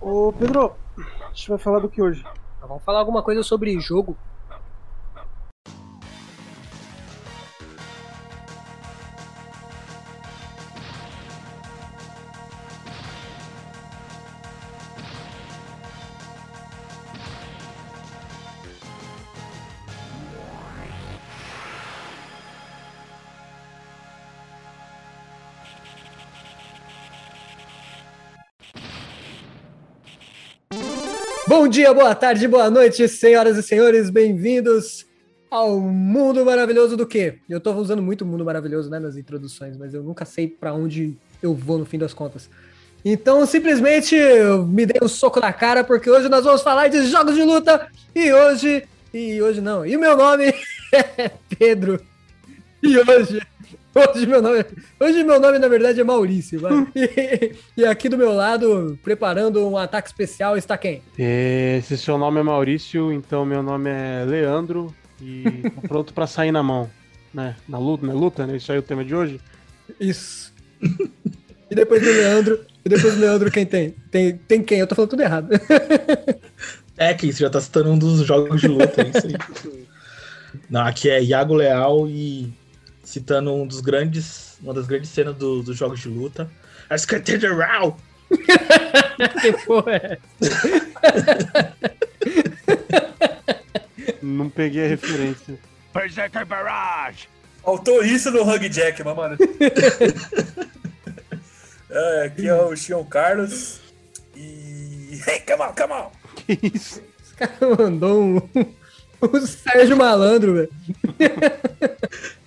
Ô Pedro, a gente vai falar do que hoje? Vamos falar alguma coisa sobre jogo. Bom dia, boa tarde, boa noite, senhoras e senhores, bem-vindos ao mundo maravilhoso do quê? Eu tô usando muito mundo maravilhoso né, nas introduções, mas eu nunca sei para onde eu vou no fim das contas. Então, simplesmente, me dei um soco na cara, porque hoje nós vamos falar de jogos de luta, e hoje, e hoje não, e meu nome é Pedro, e hoje Hoje meu nome, hoje meu nome na verdade é Maurício. E, e, aqui do meu lado, preparando um ataque especial, está quem? É, se seu nome é Maurício, então meu nome é Leandro e tô pronto para sair na mão, né? Na luta, na luta, né? Isso aí é o tema de hoje. Isso. E depois do Leandro, e depois do Leandro quem tem? Tem, tem quem? Eu tô falando tudo errado. É que você já tá citando um dos jogos de luta, é isso aí. Não, aqui é Iago Leal e citando um dos grandes, uma das grandes cenas dos do jogos de luta. As Cathedral! que porra é? Não peguei a referência. Berserker Barrage! Faltou isso no Hug Jack, mano. é, aqui é o Xion Carlos. E. Hey, come on, come on! Que isso? Esse cara mandou um. O Sérgio Malandro, velho.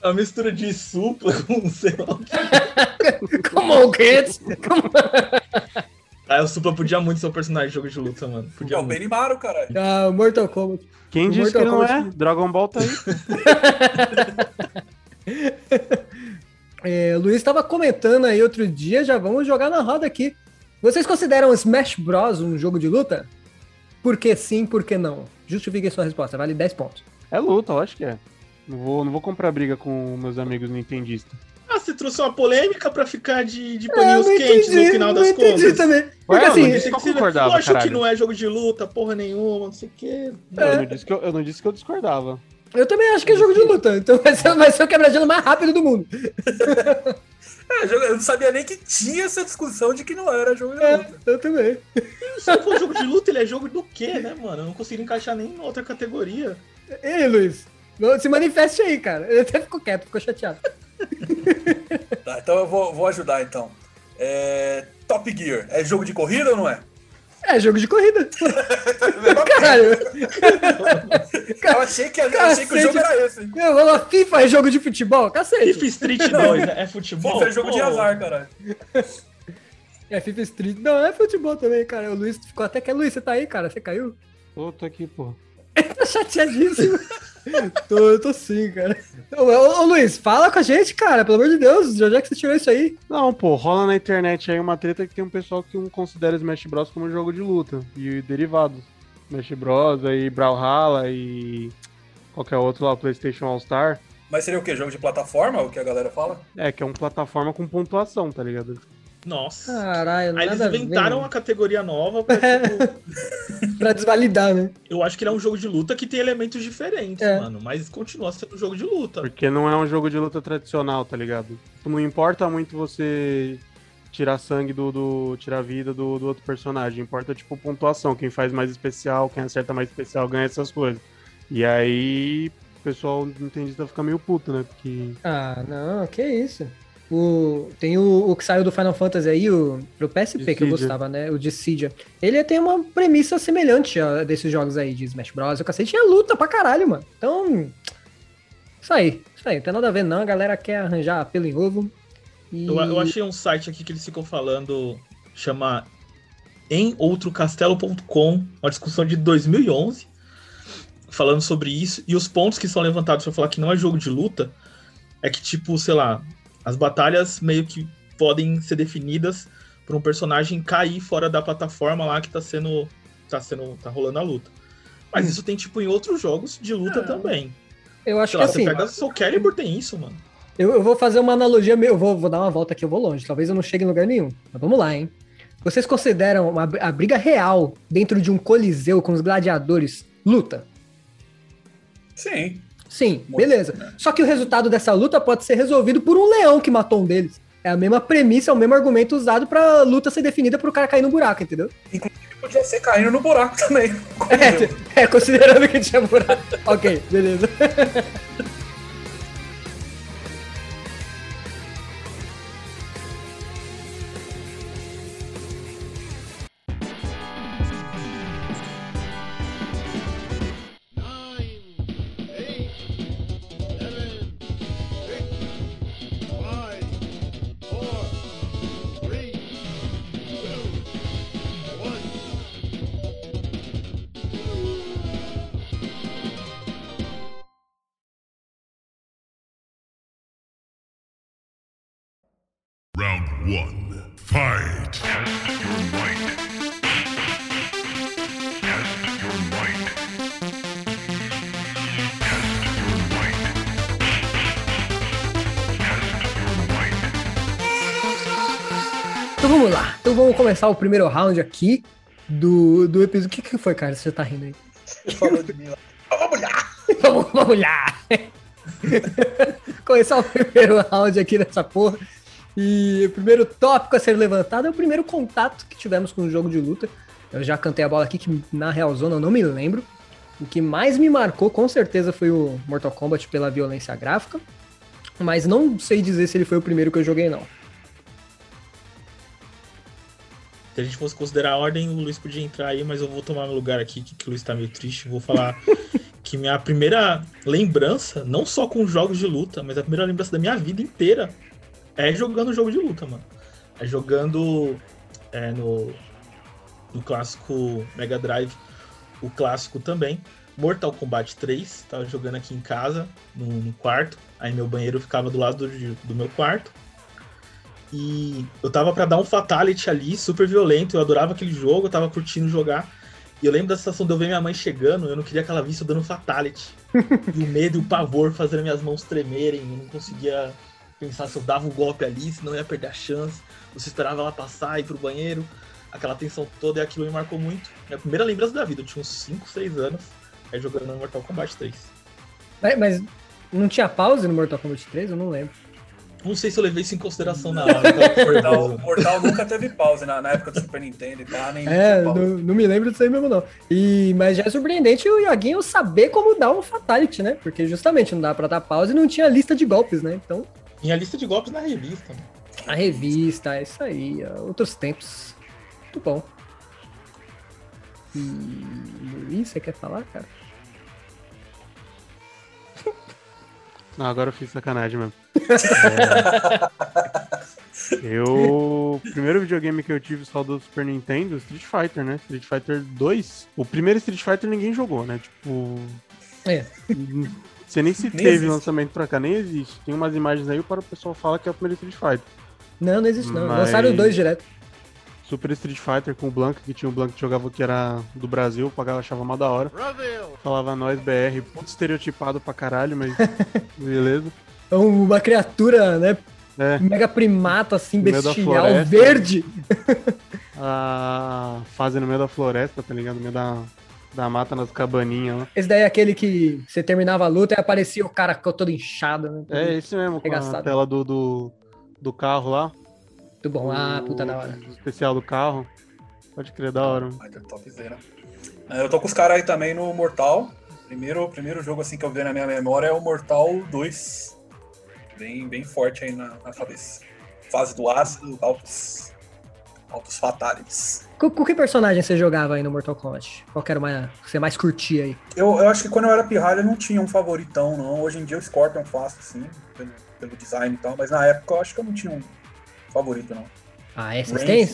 A mistura de supla com sei lá o que. Come on, kids! Come on. Ah, o Supla podia muito ser um personagem de jogo de luta, mano. Podia é o Benimaru, caralho. Ah, Mortal Kombat. Quem disse Mortal que não Kombat... é? Dragon Ball tá aí. é, o Luiz estava comentando aí outro dia, já vamos jogar na roda aqui. Vocês consideram Smash Bros um jogo de luta? Por que sim, por que não? Justifique sua resposta, vale 10 pontos. É luta, eu acho que é. Não vou, não vou comprar briga com meus amigos nintendistas. Ah, você trouxe uma polêmica pra ficar de, de paninhos é, quentes entendi, no final das contas. Entendi também. Porque Ué, assim, eu, eu concordava, eu acho que não é jogo de luta, porra nenhuma, não sei o quê. Não, é. eu, não disse que eu, eu não disse que eu discordava. Eu também acho que é jogo de luta, então vai ser, vai ser o quebra-gelo mais rápido do mundo. É, eu não sabia nem que tinha essa discussão de que não era jogo de é, luta. Eu também. Se não for jogo de luta, ele é jogo do quê, né, mano? Eu não consigo encaixar nem em outra categoria. Ei, Luiz, se manifeste aí, cara. Ele até ficou quieto, ficou chateado. Tá, então eu vou, vou ajudar, então. É... Top Gear, é jogo de corrida ou não é? É jogo de corrida. Caralho. eu achei que, eu achei que o jogo era esse. Eu vou FIFA é jogo de futebol? Cacete. FIFA Street 2 é futebol? FIFA é jogo Pô. de azar, caralho. É FIFA Street. Não, é futebol também, cara. O Luiz ficou até que. Luiz, você tá aí, cara? Você caiu? Ô, tô aqui, pô. tá chateadíssimo. tô, eu tô sim, cara. Ô, ô, ô, Luiz, fala com a gente, cara, pelo amor de Deus. De onde é que você tirou isso aí? Não, pô, rola na internet aí uma treta que tem um pessoal que considera Smash Bros como um jogo de luta e derivados. Smash Bros, aí Brawlhalla e qualquer outro lá, PlayStation All Star. Mas seria o quê? Jogo de plataforma, o que a galera fala? É, que é uma plataforma com pontuação, tá ligado? Nossa. Caralho, Aí eles inventaram uma categoria nova pra, tipo... pra desvalidar, né? Eu acho que ele é um jogo de luta que tem elementos diferentes, é. mano. Mas continua sendo um jogo de luta. Porque não é um jogo de luta tradicional, tá ligado? Não importa muito você tirar sangue do. do tirar vida do, do outro personagem. Importa, tipo, pontuação. Quem faz mais especial, quem acerta mais especial ganha essas coisas. E aí. O pessoal entendista fica meio puto, né? Porque. Ah, não, que isso. O, tem o, o, que saiu do Final Fantasy aí, o, pro PSP Dissidia. que eu gostava, né? O Dissidia. Ele tem uma premissa semelhante a desses jogos aí de Smash Bros. O cacete é luta pra caralho, mano. Então. Isso aí. Isso aí. Não tem nada a ver, não. A galera quer arranjar pelo em ovo. E... Eu, eu achei um site aqui que eles ficam falando. Chama em outrocastelo.com, uma discussão de 2011, falando sobre isso. E os pontos que são levantados para falar que não é jogo de luta é que, tipo, sei lá, as batalhas meio que podem ser definidas por um personagem cair fora da plataforma lá que tá sendo. tá sendo. tá rolando a luta. Mas hum. isso tem, tipo, em outros jogos de luta ah, também. Eu acho Sei que lá, assim. Você pega Soul Calibur, tem isso, mano. Eu, eu vou fazer uma analogia, eu vou, vou dar uma volta aqui, eu vou longe. Talvez eu não chegue em lugar nenhum. Mas vamos lá, hein? Vocês consideram uma, a briga real dentro de um coliseu com os gladiadores luta? Sim. Sim, beleza. né? Só que o resultado dessa luta pode ser resolvido por um leão que matou um deles. É a mesma premissa, é o mesmo argumento usado pra luta ser definida pro cara cair no buraco, entendeu? Podia ser caindo no buraco também. É, é considerando que tinha buraco. ok, beleza. one. Fight. Test your might. Test your might. Test your might. Test your might. Então vamos lá. Então vamos começar o primeiro round aqui do, do episódio. O que, que foi, cara? Você tá rindo aí? Falou de mim lá. Vamos lá! vamos, vamos lá! Começar o primeiro round aqui dessa porra. E o primeiro tópico a ser levantado é o primeiro contato que tivemos com o jogo de luta. Eu já cantei a bola aqui, que na Real Zona eu não me lembro. O que mais me marcou, com certeza, foi o Mortal Kombat pela violência gráfica. Mas não sei dizer se ele foi o primeiro que eu joguei, não. Se a gente fosse considerar a ordem, o Luiz podia entrar aí, mas eu vou tomar meu lugar aqui, que, que o Luiz tá meio triste. Vou falar que minha primeira lembrança, não só com jogos de luta, mas a primeira lembrança da minha vida inteira é jogando jogo de luta, mano. É jogando é, no, no clássico Mega Drive, o clássico também. Mortal Kombat 3, tava jogando aqui em casa, no, no quarto. Aí meu banheiro ficava do lado do, do meu quarto. E eu tava pra dar um fatality ali, super violento. Eu adorava aquele jogo, eu tava curtindo jogar. E eu lembro da sensação de eu ver minha mãe chegando, eu não queria que ela visse eu dando fatality. e o medo e o pavor fazendo minhas mãos tremerem. Eu não conseguia pensar se eu dava um golpe ali, senão eu ia perder a chance. Você esperava ela passar, ir pro banheiro. Aquela tensão toda e aquilo me marcou muito. Minha primeira lembrança da vida, eu tinha uns 5, 6 anos, é jogando no Mortal Kombat 3. Mas, mas não tinha pause no Mortal Kombat 3? Eu não lembro. Não sei se eu levei isso em consideração na hora. tava Mortal. Mortal nunca teve pause na, na época do Super Nintendo e tal, nem É, não, não me lembro disso aí mesmo, não. E, mas já é surpreendente o Yoguinho saber como dar um fatality, né? Porque justamente não dá pra dar pause e não tinha lista de golpes, né? Então, Tinha lista de golpes na revista. a revista, é isso aí, ó, outros tempos. Muito bom. E Luiz, você quer falar, cara? Não, agora eu fiz sacanagem mesmo. É, Eu. O primeiro videogame que eu tive só do Super Nintendo, Street Fighter, né? Street Fighter 2. O primeiro Street Fighter ninguém jogou, né? Tipo. É. Você nem se Nem teve existe. lançamento pra cá, nem existe. Tem umas imagens aí para o pessoal fala que é o primeiro Street Fighter. Não, não existe não. Mas- Lançaram dois direto. Super Street Fighter com o Blanca, que tinha o Blanca que jogava que era do Brasil, pagava, achava mal da hora. Brasil! Falava nós BR, puto estereotipado pra caralho, mas beleza. É uma criatura, né? É, Mega primata, assim, bestial, verde. a fase no meio da floresta, tá ligado? No meio da, da mata, nas cabaninhas lá. Esse daí é aquele que você terminava a luta e aparecia o cara ficou todo inchado, né? É esse mesmo, com a tela do, do, do carro lá. Muito bom. Ah, puta da hora. O especial do carro. Pode crer, da hora. Topzera. É, Eu tô com os caras aí também no Mortal. Primeiro, primeiro jogo assim que eu vi na minha memória é o Mortal 2. Bem, bem forte aí na, na cabeça. Fase do ácido, altos, altos fatalities. Com, com que personagem você jogava aí no Mortal Kombat? Qual que era o mais, que você mais curtia aí? Eu, eu acho que quando eu era pirralho eu não tinha um favoritão, não. Hoje em dia o Scorpion faço, assim, pelo, pelo design e tal. Mas na época eu acho que eu não tinha um favorito, não. Ah, é? Vocês têm?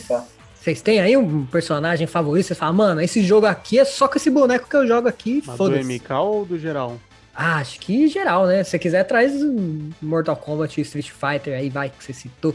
Vocês têm aí um personagem favorito? Você fala, mano, esse jogo aqui é só com esse boneco que eu jogo aqui, Mas do foda-se. MK ou do geral? Ah, acho que geral, né? Se você quiser, traz um Mortal Kombat, Street Fighter, aí vai, que você citou.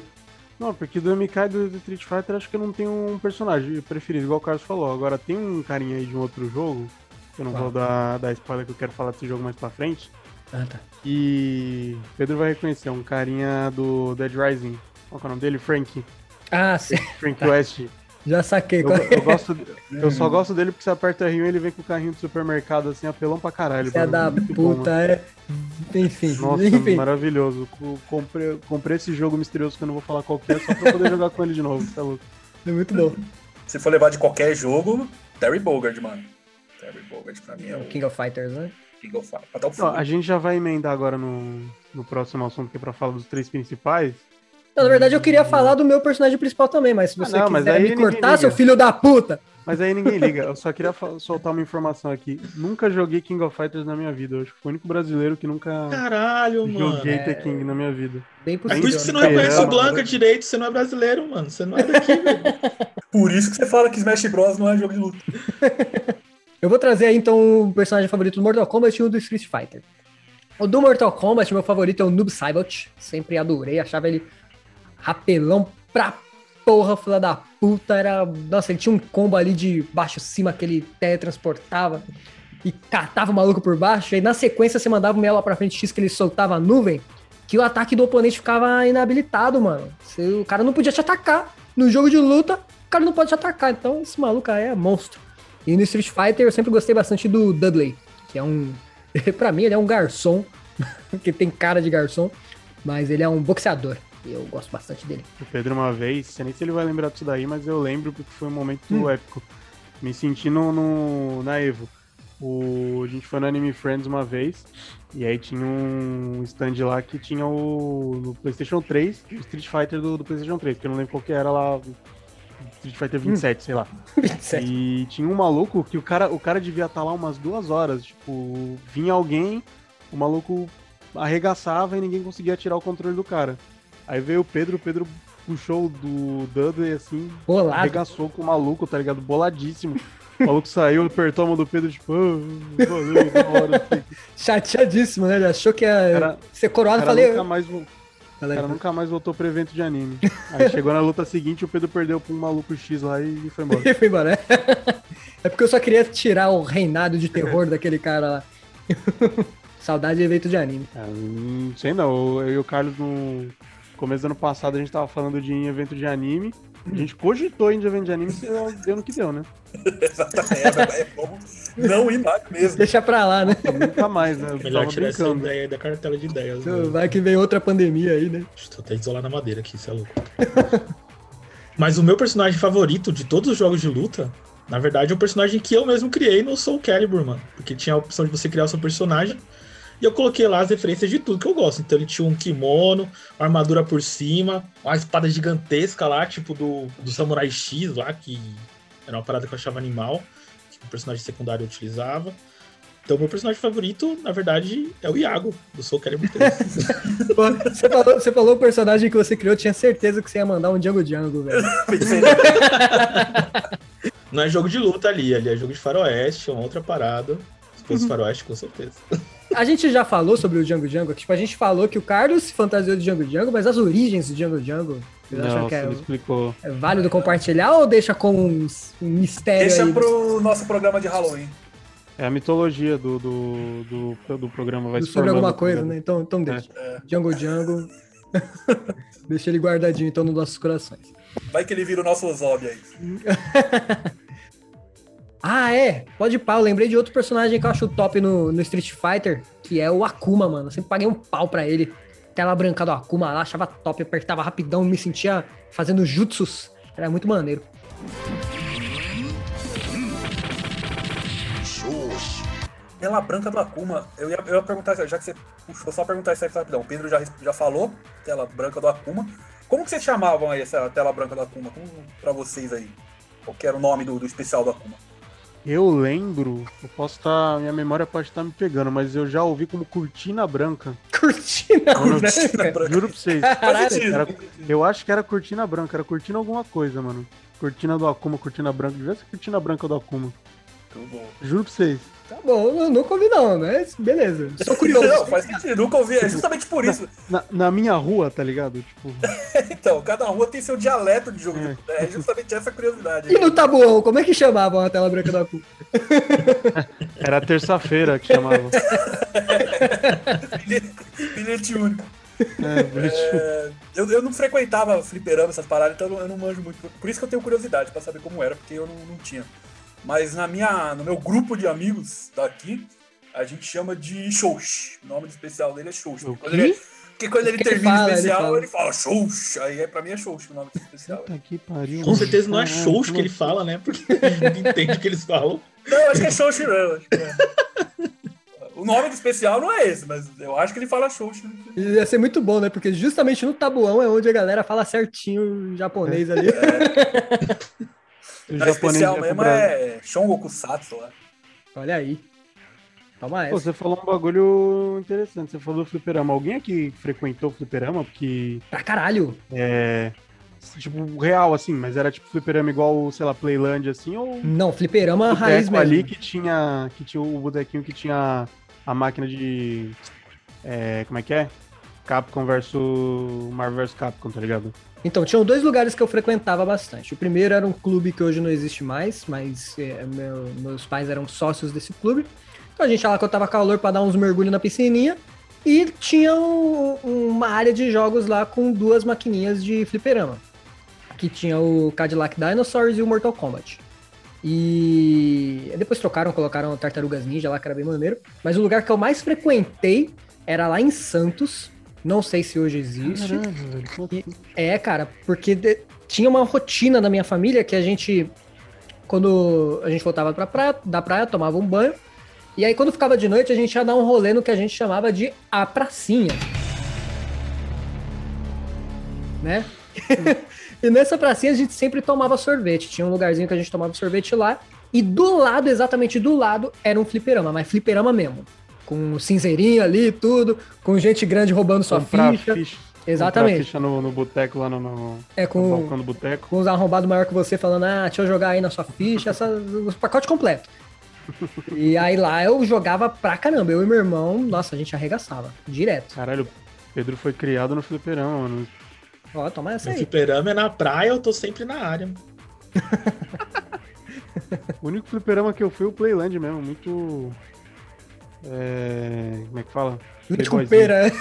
Não, porque do MK e do Street Fighter acho que eu não tenho um personagem preferido, igual o Carlos falou. Agora tem um carinha aí de um outro jogo, que eu não vou dar, dar spoiler que eu quero falar desse jogo mais pra frente. Ah, tá. E Pedro vai reconhecer, um carinha do Dead Rising. Qual que é o nome dele? Frank. Ah, sim. Frank Tá. West. Já saquei. Eu, eu gosto, eu só gosto dele porque você aperta R1 e ele vem com o carrinho do supermercado assim, apelão pra caralho. Você é da puta, é. Enfim, Nossa, enfim. maravilhoso. Co- Comprei, comprei esse jogo misterioso que eu não vou falar qual que é, só pra poder jogar com ele de novo, tá louco? É muito bom. Se for levar de qualquer jogo, Terry Bogard, mano. Terry Bogard pra mim é o King of Fighters, né? King of Fighters. Até o Ó, fim. a gente já vai emendar agora no, no próximo assunto que é pra falar dos três principais. Não, na verdade, eu queria falar do meu personagem principal também, mas se Ah, você não, mas quiser aí me cortar, seu filho da puta! Mas aí ninguém liga. Eu só queria soltar uma informação aqui. Nunca joguei King of Fighters na minha vida. Eu acho que fui o único brasileiro que nunca Caralho, mano. joguei É. The King na minha vida. Bem É possível. por isso que você não né? reconhece o Blanca né? direito, você não é brasileiro, mano. Você não é daqui, velho. Por isso que você fala que Smash Bros não é jogo de luta. Eu vou trazer aí então o personagem favorito do Mortal Kombat e o do Street Fighter. O do Mortal Kombat, meu favorito é o Noob Saibot. Sempre adorei, achava ele rapelão pra porra, filha da puta. Era. Nossa, ele tinha um combo ali de baixo-cima que ele teletransportava e catava o maluco por baixo. E na sequência você mandava o meio lá pra frente X que ele soltava a nuvem, que o ataque do oponente ficava inabilitado, mano. Você- o cara não podia te atacar. No jogo de luta, o cara não pode te atacar. Então esse maluco aí é monstro. E no Street Fighter eu sempre gostei bastante do Dudley, que é um. pra mim, ele é um garçom, que tem cara de garçom, mas ele é um boxeador. E eu gosto bastante dele. O Pedro uma vez, sei nem se ele vai lembrar disso daí, mas eu lembro porque foi um momento Hum. épico. Me senti no, no- na Evo. O, a gente foi no Anime Friends uma vez, e aí tinha um stand lá que tinha o no PlayStation 3, o Street Fighter do, do PlayStation 3, que eu não lembro qual que era lá, Street Fighter 27, sei lá. 27. E tinha um maluco que o cara, o cara devia estar lá umas duas horas. Tipo, vinha alguém, o maluco arregaçava e ninguém conseguia tirar o controle do cara. Aí veio o Pedro, o Pedro puxou do Dudley assim, Bolado. arregaçou com o maluco, tá ligado? Boladíssimo. O maluco saiu, apertou a mão do Pedro, tipo, ah, valeu, da hora. Chateadíssimo, né? Ele achou que ia Cara- ser coroado. Cara, Falei. nunca mais, o cara nunca mais voltou pro evento de anime. Aí chegou na luta seguinte, o Pedro perdeu pra um maluco X lá e foi embora. Ele foi embora. É porque eu só queria tirar o reinado de terror daquele cara lá. Saudade de evento de anime. É, não sei não, eu e o Carlos no começo do ano passado a gente tava falando de evento de anime. A gente cogitou em evento de anime e deu no que deu, né? Exatamente. É, é bom não ir mais mesmo. Deixa pra lá, né? Nunca mais, né? Eu Melhor tirar essa brincando. ideia aí da cartela de ideias. mano. Vai que vem outra pandemia aí, né? Estou até isolar na madeira aqui, isso é louco. Mas o meu personagem favorito de todos os jogos de luta, na verdade, é o personagem que eu mesmo criei no Soul Calibur, mano. Porque tinha a opção de você criar o seu personagem. E eu coloquei lá as referências de tudo que eu gosto. Então ele tinha um kimono, uma armadura por cima, uma espada gigantesca lá, tipo do, do Samurai X lá, que era uma parada que eu achava animal, que o personagem secundário utilizava. Então meu personagem favorito, na verdade, é o Iago, do Soul Calibur 3. Pô, Você falou, você falou o personagem que você criou, eu tinha certeza que você ia mandar um Django Django, velho. Não é jogo de luta ali, ali é jogo de faroeste, é uma outra parada. Fosse faroeste, com certeza. A gente já falou sobre o Django Django, tipo, a gente falou que o Carlos se fantasiou de Django Django, mas as origens do Django Django, vocês acham Não, que é, explicou. é válido compartilhar ou deixa com um, um mistério Deixa aí? pro nosso programa de Halloween. É a mitologia do, do, do, do programa, vai se sobre alguma coisa, né? Então, então deixa. Django Django. deixa ele guardadinho então nos nossos corações. Vai que ele vira o nosso Zob aí. Ah, é. Pode pau. Lembrei de outro personagem que eu acho top no, no Street Fighter, que é o Akuma, mano. Eu sempre paguei um pau pra ele. Tela branca do Akuma lá, achava top, apertava rapidão, me sentia fazendo jutsus. Era muito maneiro. Tela branca do Akuma. Eu ia, eu ia perguntar, já que você puxou, só perguntar isso aí rapidão. O Pedro já, já falou, tela branca do Akuma. Como que vocês chamavam aí essa tela branca do Akuma? Como pra vocês aí? Qual que era o nome do, do especial do Akuma? Eu lembro, eu posso estar. minha memória pode estar me pegando, mas eu já ouvi como cortina branca. Cortina Cortina branca. Juro pra vocês. Era- eu acho que era cortina branca, era cortina alguma coisa, mano. Cortina do Akuma, cortina branca. Devia ser cortina branca do Akuma. Bom. Juro pra vocês. Tá bom, eu nunca ouvi não, mas beleza. Sou curioso. Não, faz sentido. Nunca ouvi. É justamente por isso. Na, na minha rua, tá ligado? Tipo, Então, cada rua tem seu dialeto de jogo. de- É. É justamente essa curiosidade. E no Tabuão, como é que chamavam a tela branca do Akuma? era terça-feira que chamavam. Bilhete único. É. É, eu, eu não frequentava fliperama, essas paradas, então eu não, eu não manjo muito. Por isso que eu tenho curiosidade pra saber como era, porque eu não, não tinha. Mas na minha, no meu grupo de amigos daqui, a gente chama de Xox. O nome especial dele é. O Quando ele, porque quando ele que ele termina o fala? Ele especial, fala. ele fala Xox. Aí é, pra mim é Xox o nome especial. Puta que pariu. Com certeza não é shows que ele fala, né? Porque não entende o que eles falam. Não, eu acho que é acho que é. O nome do especial não é esse, mas eu acho que ele fala Xox. E Ia ser muito bom, né? Porque justamente no tabuão é onde a galera fala certinho o japonês ali. O Não, japonês especial ia pro mesmo é Shongoku Satsu lá. Olha aí. Toma Pô, essa. você falou um bagulho interessante. Você falou do fliperama. Alguém aqui frequentou o fliperama? Porque Pra caralho. é. Tipo, real, assim, mas era tipo fliperama igual, sei lá, Playland, assim, ou Não, fliperama o raiz mesmo. ali que tinha, que tinha o bonequinho que tinha a máquina de. É, como é que é? Capcom versus Marvel vs Capcom, tá ligado? Então, tinham dois lugares que eu frequentava bastante. O primeiro era um clube que hoje não existe mais, mas é, meu- meus pais eram sócios desse clube. Então a gente ia lá quando tava calor pra dar uns mergulhos na piscininha. E tinha um- uma área de jogos lá com duas maquininhas de fliperama. Que tinha o Cadillac Dinosaurs e o Mortal Kombat. E depois trocaram, colocaram Tartarugas Ninja lá, que era bem maneiro. Mas o lugar que eu mais frequentei era lá em Santos. Não sei se hoje existe. Caralho, velho. E- É, cara, porque de- tinha uma rotina na minha família que a gente, quando a gente voltava pra praia, da praia, tomava um banho, e aí quando ficava de noite a gente ia dar um rolê no que a gente chamava de a pracinha. Né? e nessa pracinha a gente sempre tomava sorvete. Tinha um lugarzinho que a gente tomava sorvete lá, e do lado, exatamente do lado, era um fliperama, mas fliperama mesmo. Com cinzeirinho ali e tudo, com gente grande roubando sua ficha. ficha. Exatamente. Ficha no, no boteco lá no, no, É no com, balcão do boteco. com os arrombados maior que você falando, ah, deixa eu jogar aí na sua ficha, essa, o pacote completo. E aí lá eu jogava pra caramba. Eu e meu irmão, nossa, a gente arregaçava. Direto. Caralho, Pedro foi criado no fliperama, mano. Ó, toma essa O aí. fliperama é na praia, eu tô sempre na área. O único fliperama que eu fui é o Playland mesmo, muito. É. Como é que fala? Leite com pera.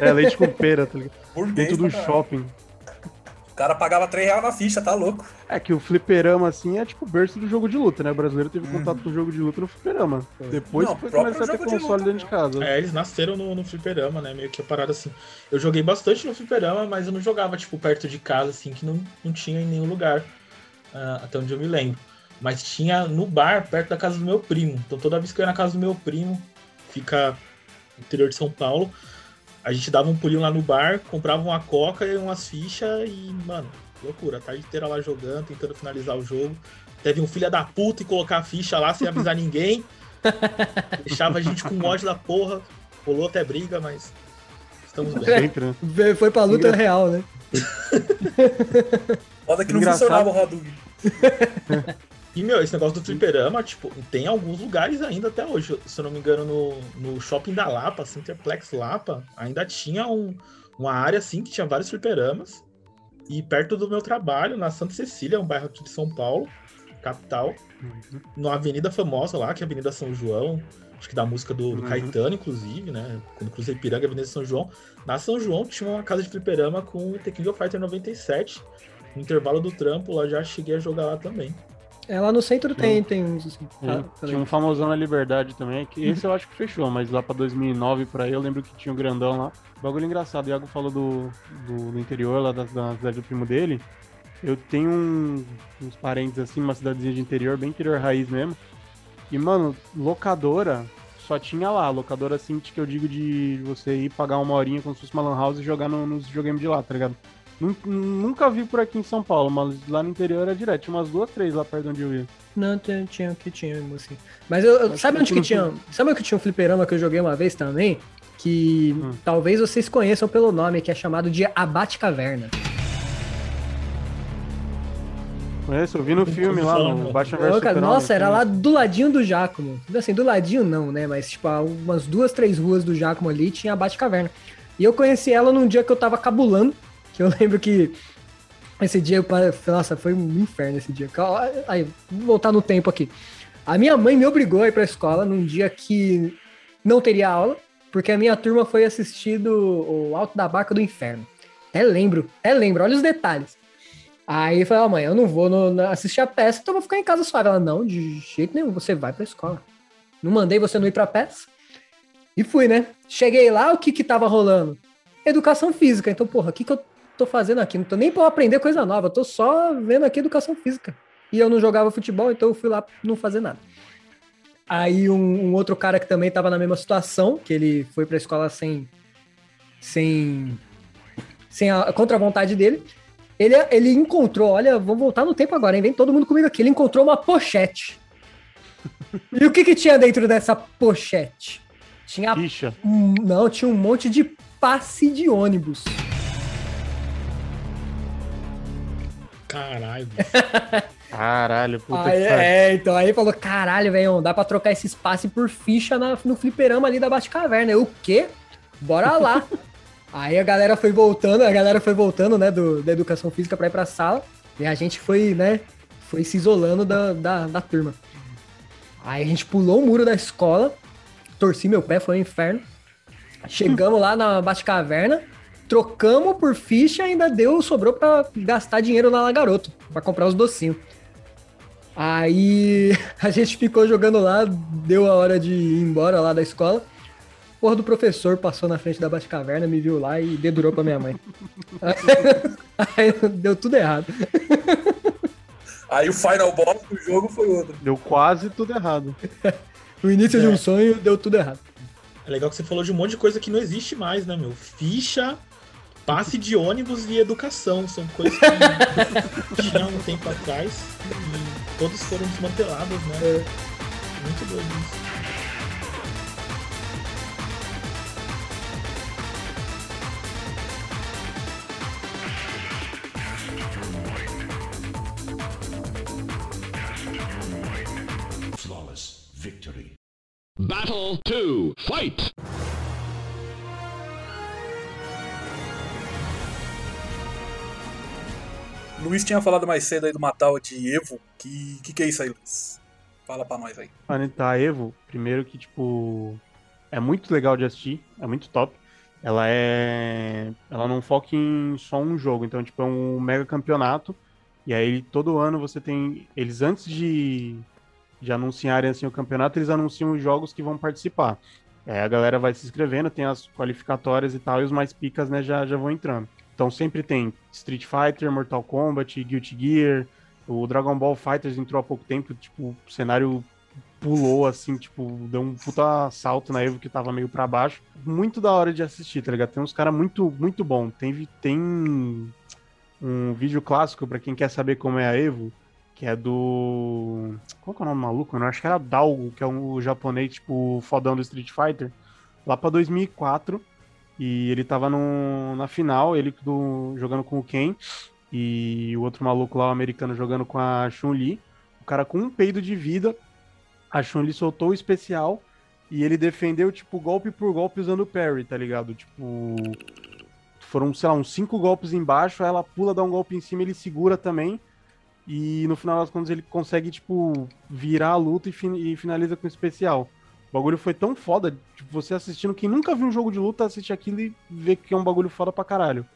É, leite com pera, tá ligado? Burguês Dentro do caralho. shopping. O cara pagava 3 reais na ficha, tá louco. É que o fliperama, assim, é tipo o berço do jogo de luta, né? O brasileiro teve Uhum. contato com o jogo de luta no fliperama. Depois Não, foi começar a ter jogo de console luta, dentro de casa. É, eles nasceram no, no fliperama, né? Meio que a parada assim. Eu joguei bastante no fliperama, mas eu não jogava, tipo, perto de casa, assim, que não, não tinha em nenhum lugar. ah, até onde eu me lembro. Mas tinha no bar, perto da casa do meu primo. Então toda vez que eu ia na casa do meu primo, fica no interior de São Paulo, a gente dava um pulinho lá no bar, comprava uma coca e umas fichas e, mano, loucura. A tarde inteira lá jogando, tentando finalizar o jogo. Teve um filho da puta e colocar a ficha lá sem avisar ninguém. Deixava a gente com ódio da porra. Rolou até briga, mas estamos bem. Né? Foi pra luta Engra- real, né? Foda que não Engraçado. funcionava o Hadouken. E, meu, esse negócio do fliperama, tipo, tem alguns lugares ainda até hoje. Se eu não me engano, no, no shopping da Lapa, Cinterplex Lapa, ainda tinha um, uma área assim que tinha vários fliperamas. E perto do meu trabalho, na Santa Cecília, um bairro aqui de São Paulo, capital, Uhum. numa avenida famosa lá, que é a Avenida São João, acho que da música do, do Uhum. Caetano, inclusive, né? Quando cruzei Piranga, Avenida São João. Na São João tinha uma casa de fliperama com o The King of Fighter 97. No intervalo do trampo, lá já cheguei a jogar lá também. É, lá no centro tem, tem uns assim. É, Ah, tinha um famosão na Liberdade também, que esse eu acho que fechou, mas lá pra 2009 por aí eu lembro que tinha um grandão lá. Bagulho engraçado, o Iago falou do, do, do interior, lá da, da cidade do primo dele. Eu tenho um- uns parentes assim, uma cidadezinha de interior, bem interior raiz mesmo. E, mano, locadora só tinha lá. Locadora assim que eu digo de você ir pagar uma horinha como se fosse uma lan house e jogar no- nos videogames de lá, tá ligado? Nun- Nunca vi por aqui em São Paulo, mas lá no interior era direto. Tinha umas duas, três lá perto de onde eu ia. Não, tinha, tinha que tinha assim. Mas eu, eu- sabe que onde que tinha? Sabe onde que tinha um fliperama que eu joguei uma vez também? Que Hum. talvez vocês conheçam pelo nome, que é chamado de Abate Caverna. Conhece? Eu vi no filme lá, no. Batman vs Superman. nossa, era assim. lá do ladinho do Giacomo. Assim, do ladinho não, né? Mas, tipo, umas duas, três ruas do Giacomo ali tinha a Bate-Caverna. E eu conheci ela num dia que eu tava cabulando, que eu lembro que esse dia, eu, nossa, foi um inferno esse dia. Aí, vou voltar no tempo aqui. A minha mãe me obrigou a ir pra escola num dia que não teria aula, porque a minha turma foi assistir do, o Alto da Barca do Inferno. Até lembro, até lembro, olha os detalhes. Aí eu falei, ó, mãe, eu não vou no- na- assistir a peça, então vou ficar em casa suave. Ela, não, de jeito nenhum, você vai pra escola. Não mandei você não ir pra peça. E fui, né? Cheguei lá, o que que tava rolando? Educação física. Então, porra, o que que eu tô fazendo aqui? Não tô nem pra aprender coisa nova, tô só vendo aqui educação física. E eu não jogava futebol, então eu fui lá não fazer nada. Aí um, um outro cara que também tava na mesma situação, que ele foi pra escola sem sem sem a contra a vontade dele. Ele, ele encontrou, olha, vamos voltar no tempo agora, hein? Vem todo mundo comigo aqui. Ele encontrou uma pochete. E o que que tinha dentro dessa pochete? Tinha um- não, tinha um monte de passe de ônibus. Caralho. Caralho, puta Aí, que pariu. é, então aí falou: caralho, velho, dá pra trocar esse passe por ficha na- no fliperama ali da Batcaverna. Eu, o quê? Bora lá. aí a galera foi voltando, a galera foi voltando, né, do, da educação física pra ir pra sala. E a gente foi, né, foi se isolando da, da, da turma. Aí a gente pulou o muro da escola, torci meu pé, foi um inferno. Chegamos lá na Batcaverna, trocamos por ficha e ainda deu, sobrou pra gastar dinheiro lá na garoto, pra comprar os docinhos. Aí a gente ficou jogando lá, deu a hora de ir embora lá da escola. Porra do professor passou na frente da Batcaverna, me viu lá e dedurou pra minha mãe. Aí deu tudo errado. Aí o final boss do jogo foi outro. Deu quase tudo errado. O início de um sonho deu tudo errado. É legal que você falou de um monte de coisa que não existe mais, né, meu? Ficha, passe de ônibus e educação. São coisas que tinham um tempo atrás e todas foram desmanteladas, né? Muito doido isso. Flawless victory. Battle 2. Fight! Luiz tinha falado mais cedo aí do Matal de Evo. Que, que que é isso aí, Luiz? Fala pra nós aí. Mano, tá, Evo, primeiro que, tipo, é muito legal de assistir, é muito top. Ela é. Ela não foca em só um jogo, então, tipo, é um mega campeonato. E aí, todo ano você tem. Eles, antes de, de anunciarem assim, o campeonato, eles anunciam os jogos que vão participar. É, a galera vai se inscrevendo, tem as qualificatórias e tal, e os mais picas, né, já, já vão entrando. Então sempre tem Street Fighter, Mortal Kombat, Guilty Gear, o Dragon Ball Fighters entrou há pouco tempo, tipo, o cenário pulou assim, tipo, deu um puta salto na Evo que tava meio pra baixo. Muito da hora de assistir, tá ligado? Tem uns caras muito, muito bom. Tem, tem um vídeo clássico pra quem quer saber como é a Evo, que é do. Qual que é o nome maluco? Eu acho que era Dalgo, que é um japonês, tipo, fodão do Street Fighter. Lá pra 2004. E ele tava na final, ele do, jogando com o Ken. E o outro maluco lá, o americano, jogando com a Chun-Li. O cara com um peido de vida. A Chun-Li soltou o especial. E ele defendeu, tipo, golpe por golpe usando o parry, tá ligado? Tipo. Foram, sei lá, uns cinco golpes embaixo. Ela pula, dá um golpe em cima, ele segura também. E no final das contas ele consegue, tipo, virar a luta e, fin- e finaliza com o especial. Bagulho foi tão foda, tipo, você assistindo, quem nunca viu um jogo de luta, assiste aquilo e vê que é um bagulho foda pra caralho.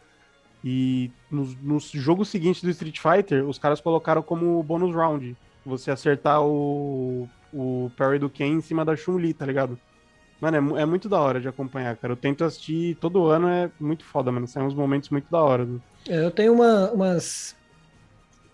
E no, no jogo seguinte do Street Fighter, os caras colocaram como bônus round. Você acertar o, o parry do Ken em cima da Chun-Li, tá ligado? Mano, é, é muito da hora de acompanhar, cara. Eu tento assistir todo ano, é muito foda, mano. São uns momentos muito da hora. né? Eu tenho uma, umas.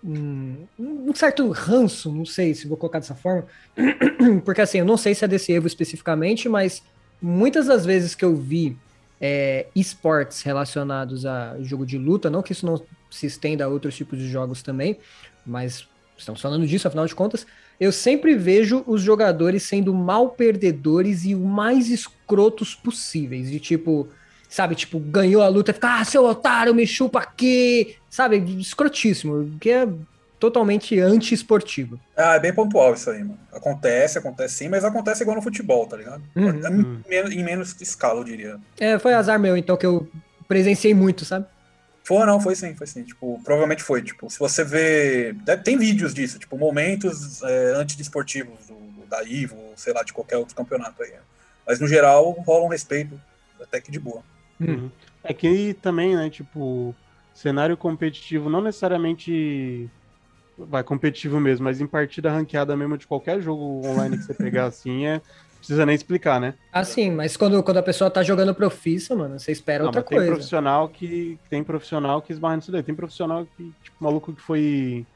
Um, um certo ranço, não sei se vou colocar dessa forma, porque assim, eu não sei se é desse Evo especificamente, mas muitas das vezes que eu vi é, esportes relacionados a jogo de luta, não que isso não se estenda a outros tipos de jogos também, mas estamos falando disso, afinal de contas, eu sempre vejo os jogadores sendo mal perdedores e o mais escrotos possíveis, de tipo, sabe, tipo, ganhou a luta, fica, ah, seu otário, me chupa aqui, sabe, escrotíssimo, que é totalmente anti-esportivo. Ah, é bem pontual isso aí, mano. Acontece, acontece sim, mas acontece igual no futebol, tá ligado? Uhum. Em, em menos escala, eu diria. É, foi azar meu, então, que eu presenciei muito, sabe? Foi, não, foi sim, foi sim. Tipo, provavelmente foi. Tipo, se você vê. deve- Tem vídeos disso, tipo, momentos é, antidesportivos do, do- da Ivo, sei lá, de qualquer outro campeonato aí. Mas no geral rola um respeito até que de boa. Uhum. É que também, né, tipo, cenário competitivo não necessariamente vai competitivo mesmo, mas em partida ranqueada mesmo de qualquer jogo online que você pegar assim, é precisa nem explicar, né? Ah, sim, mas quando, quando a pessoa tá jogando profissa, mano, você espera Não, outra mas tem coisa. profissional que tem profissional que esbarra nisso daí. Tem profissional que, tipo, maluco que foi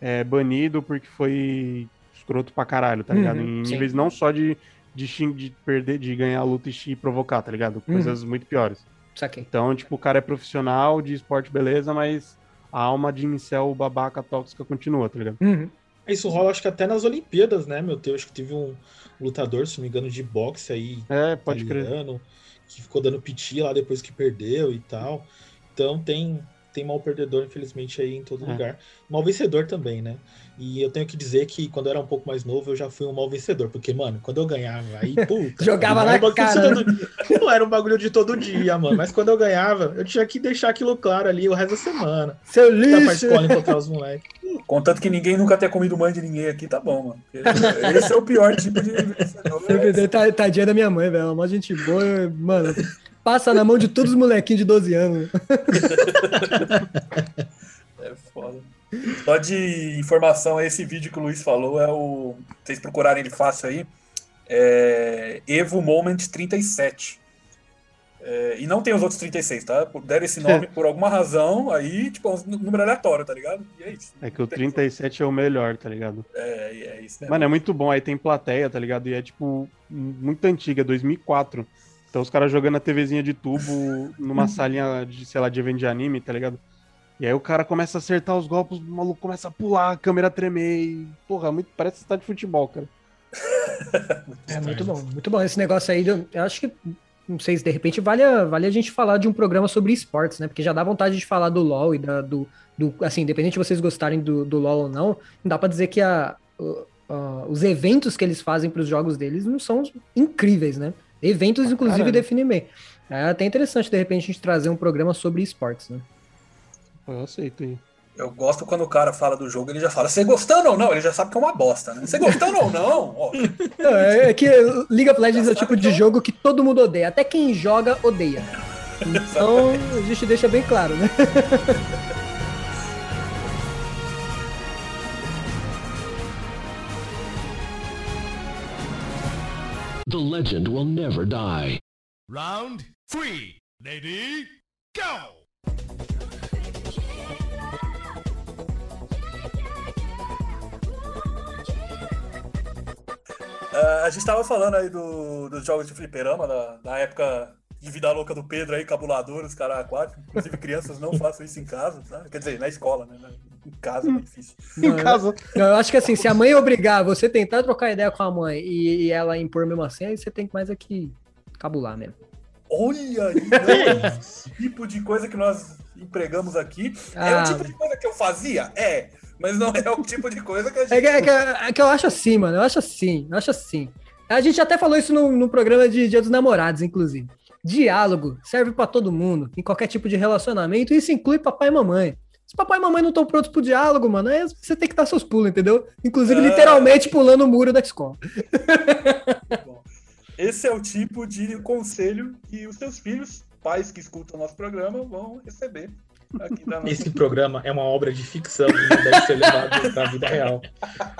é, banido porque foi escroto pra caralho, tá ligado? Uhum, em sim. níveis não só de, de, xing- de perder, de ganhar a luta e provocar, tá ligado? Uhum. Coisas muito piores. Saquei. Então, tipo, o cara é profissional de esporte, beleza, mas a alma de incel babaca tóxica continua, tá ligado? Uhum. Isso rola, acho que até nas Olimpíadas, né, meu Deus? Acho que teve um lutador, se não me engano, de boxe aí, É, pode crer. que ficou dando piti lá depois que perdeu e tal. Então tem, tem mal perdedor, infelizmente, aí em todo É. lugar. Mal vencedor também, né? E eu tenho que dizer que quando eu era um pouco mais novo, eu já fui um mal vencedor. Porque, mano, quando eu ganhava, aí, puta. Jogava na um cara, Não era um bagulho de todo dia, mano. Mas quando eu ganhava, eu tinha que deixar aquilo claro ali o resto da semana. Seu Tá pra lixo! escola encontrar os moleques. Contanto que ninguém nunca tenha comido mãe de ninguém aqui, tá bom, mano. Esse é o pior tipo de vencedor. Tá, tadinha da minha mãe, velho. Ela é gente boa, mano. Passa na mão de todos os molequinhos de 12 anos. É foda. Só de informação, esse vídeo que o Luiz falou é o. Vocês procurarem ele fácil aí. É Evo Moment 37. É, e não tem os outros 36, tá? Deram esse nome por alguma razão, aí, tipo, é um número aleatório, tá ligado? E é isso. É que o 37 é o melhor, tá ligado? É, é isso mesmo. Mano, é muito bom. Aí tem plateia, tá ligado? E é, tipo, muito antiga, 2004. Então os caras jogando a TVzinha de tubo numa salinha de, sei lá, de evento de anime, tá ligado? E aí o cara começa a acertar os golpes, o maluco começa a pular, a câmera tremer e... Porra, muito, parece que você tá de futebol, cara. É muito bom, muito bom. Esse negócio aí, eu, acho que, não sei se de repente vale a, vale a gente falar de um programa sobre esportes, né? Porque já dá vontade de falar do LoL e da, do, do. Assim, independente de vocês gostarem do, do LoL ou não, não dá pra dizer que a, a- os eventos que eles fazem pros jogos deles não são incríveis, né? Eventos, inclusive, caralho. definem bem. É até interessante, de repente, a gente trazer um programa sobre esportes, né? Eu aceito aí. Eu gosto quando o cara fala do jogo, ele já fala, você gostando ou não? Ele já sabe que é uma bosta, né? Você gostando ou não? Ó, Não, é, é que League of Legends é o tipo de jogo que todo mundo odeia. Até quem joga, odeia. Então, a gente deixa bem claro, né? The legend will never die. Round three. Lady, go! Ah, a gente tava falando aí do- dos jogos de fliperama, da, da época de vida louca do Pedro aí, cabulador, os caras aquáticos. Inclusive, crianças não façam isso em casa, tá? Quer dizer, na escola, né? Em casa é difícil. Em casa. Não, eu acho que assim, se a mãe obrigar você tentar trocar ideia com a mãe e, e ela impor mesmo assim, aí você tem que mais aqui cabular mesmo. Olha aí, não é tipo de coisa que nós empregamos aqui. É Ah. o tipo de coisa que eu fazia? É. Mas não é o tipo de coisa que a gente. É que, é que- é que eu acho assim, mano. Eu acho assim, eu acho assim. A gente até falou isso no, no programa de Dia dos Namorados, inclusive. Diálogo serve pra todo mundo, em qualquer tipo de relacionamento, e isso inclui papai e mamãe. Se papai e mamãe não estão prontos pro diálogo, mano, aí você tem que dar seus pulos, entendeu? Inclusive, Ah. literalmente pulando o muro da escola. Esse é o tipo de conselho que os seus filhos, pais que escutam o nosso programa, vão receber. Esse programa é uma obra de ficção e não deve ser levado pra vida real.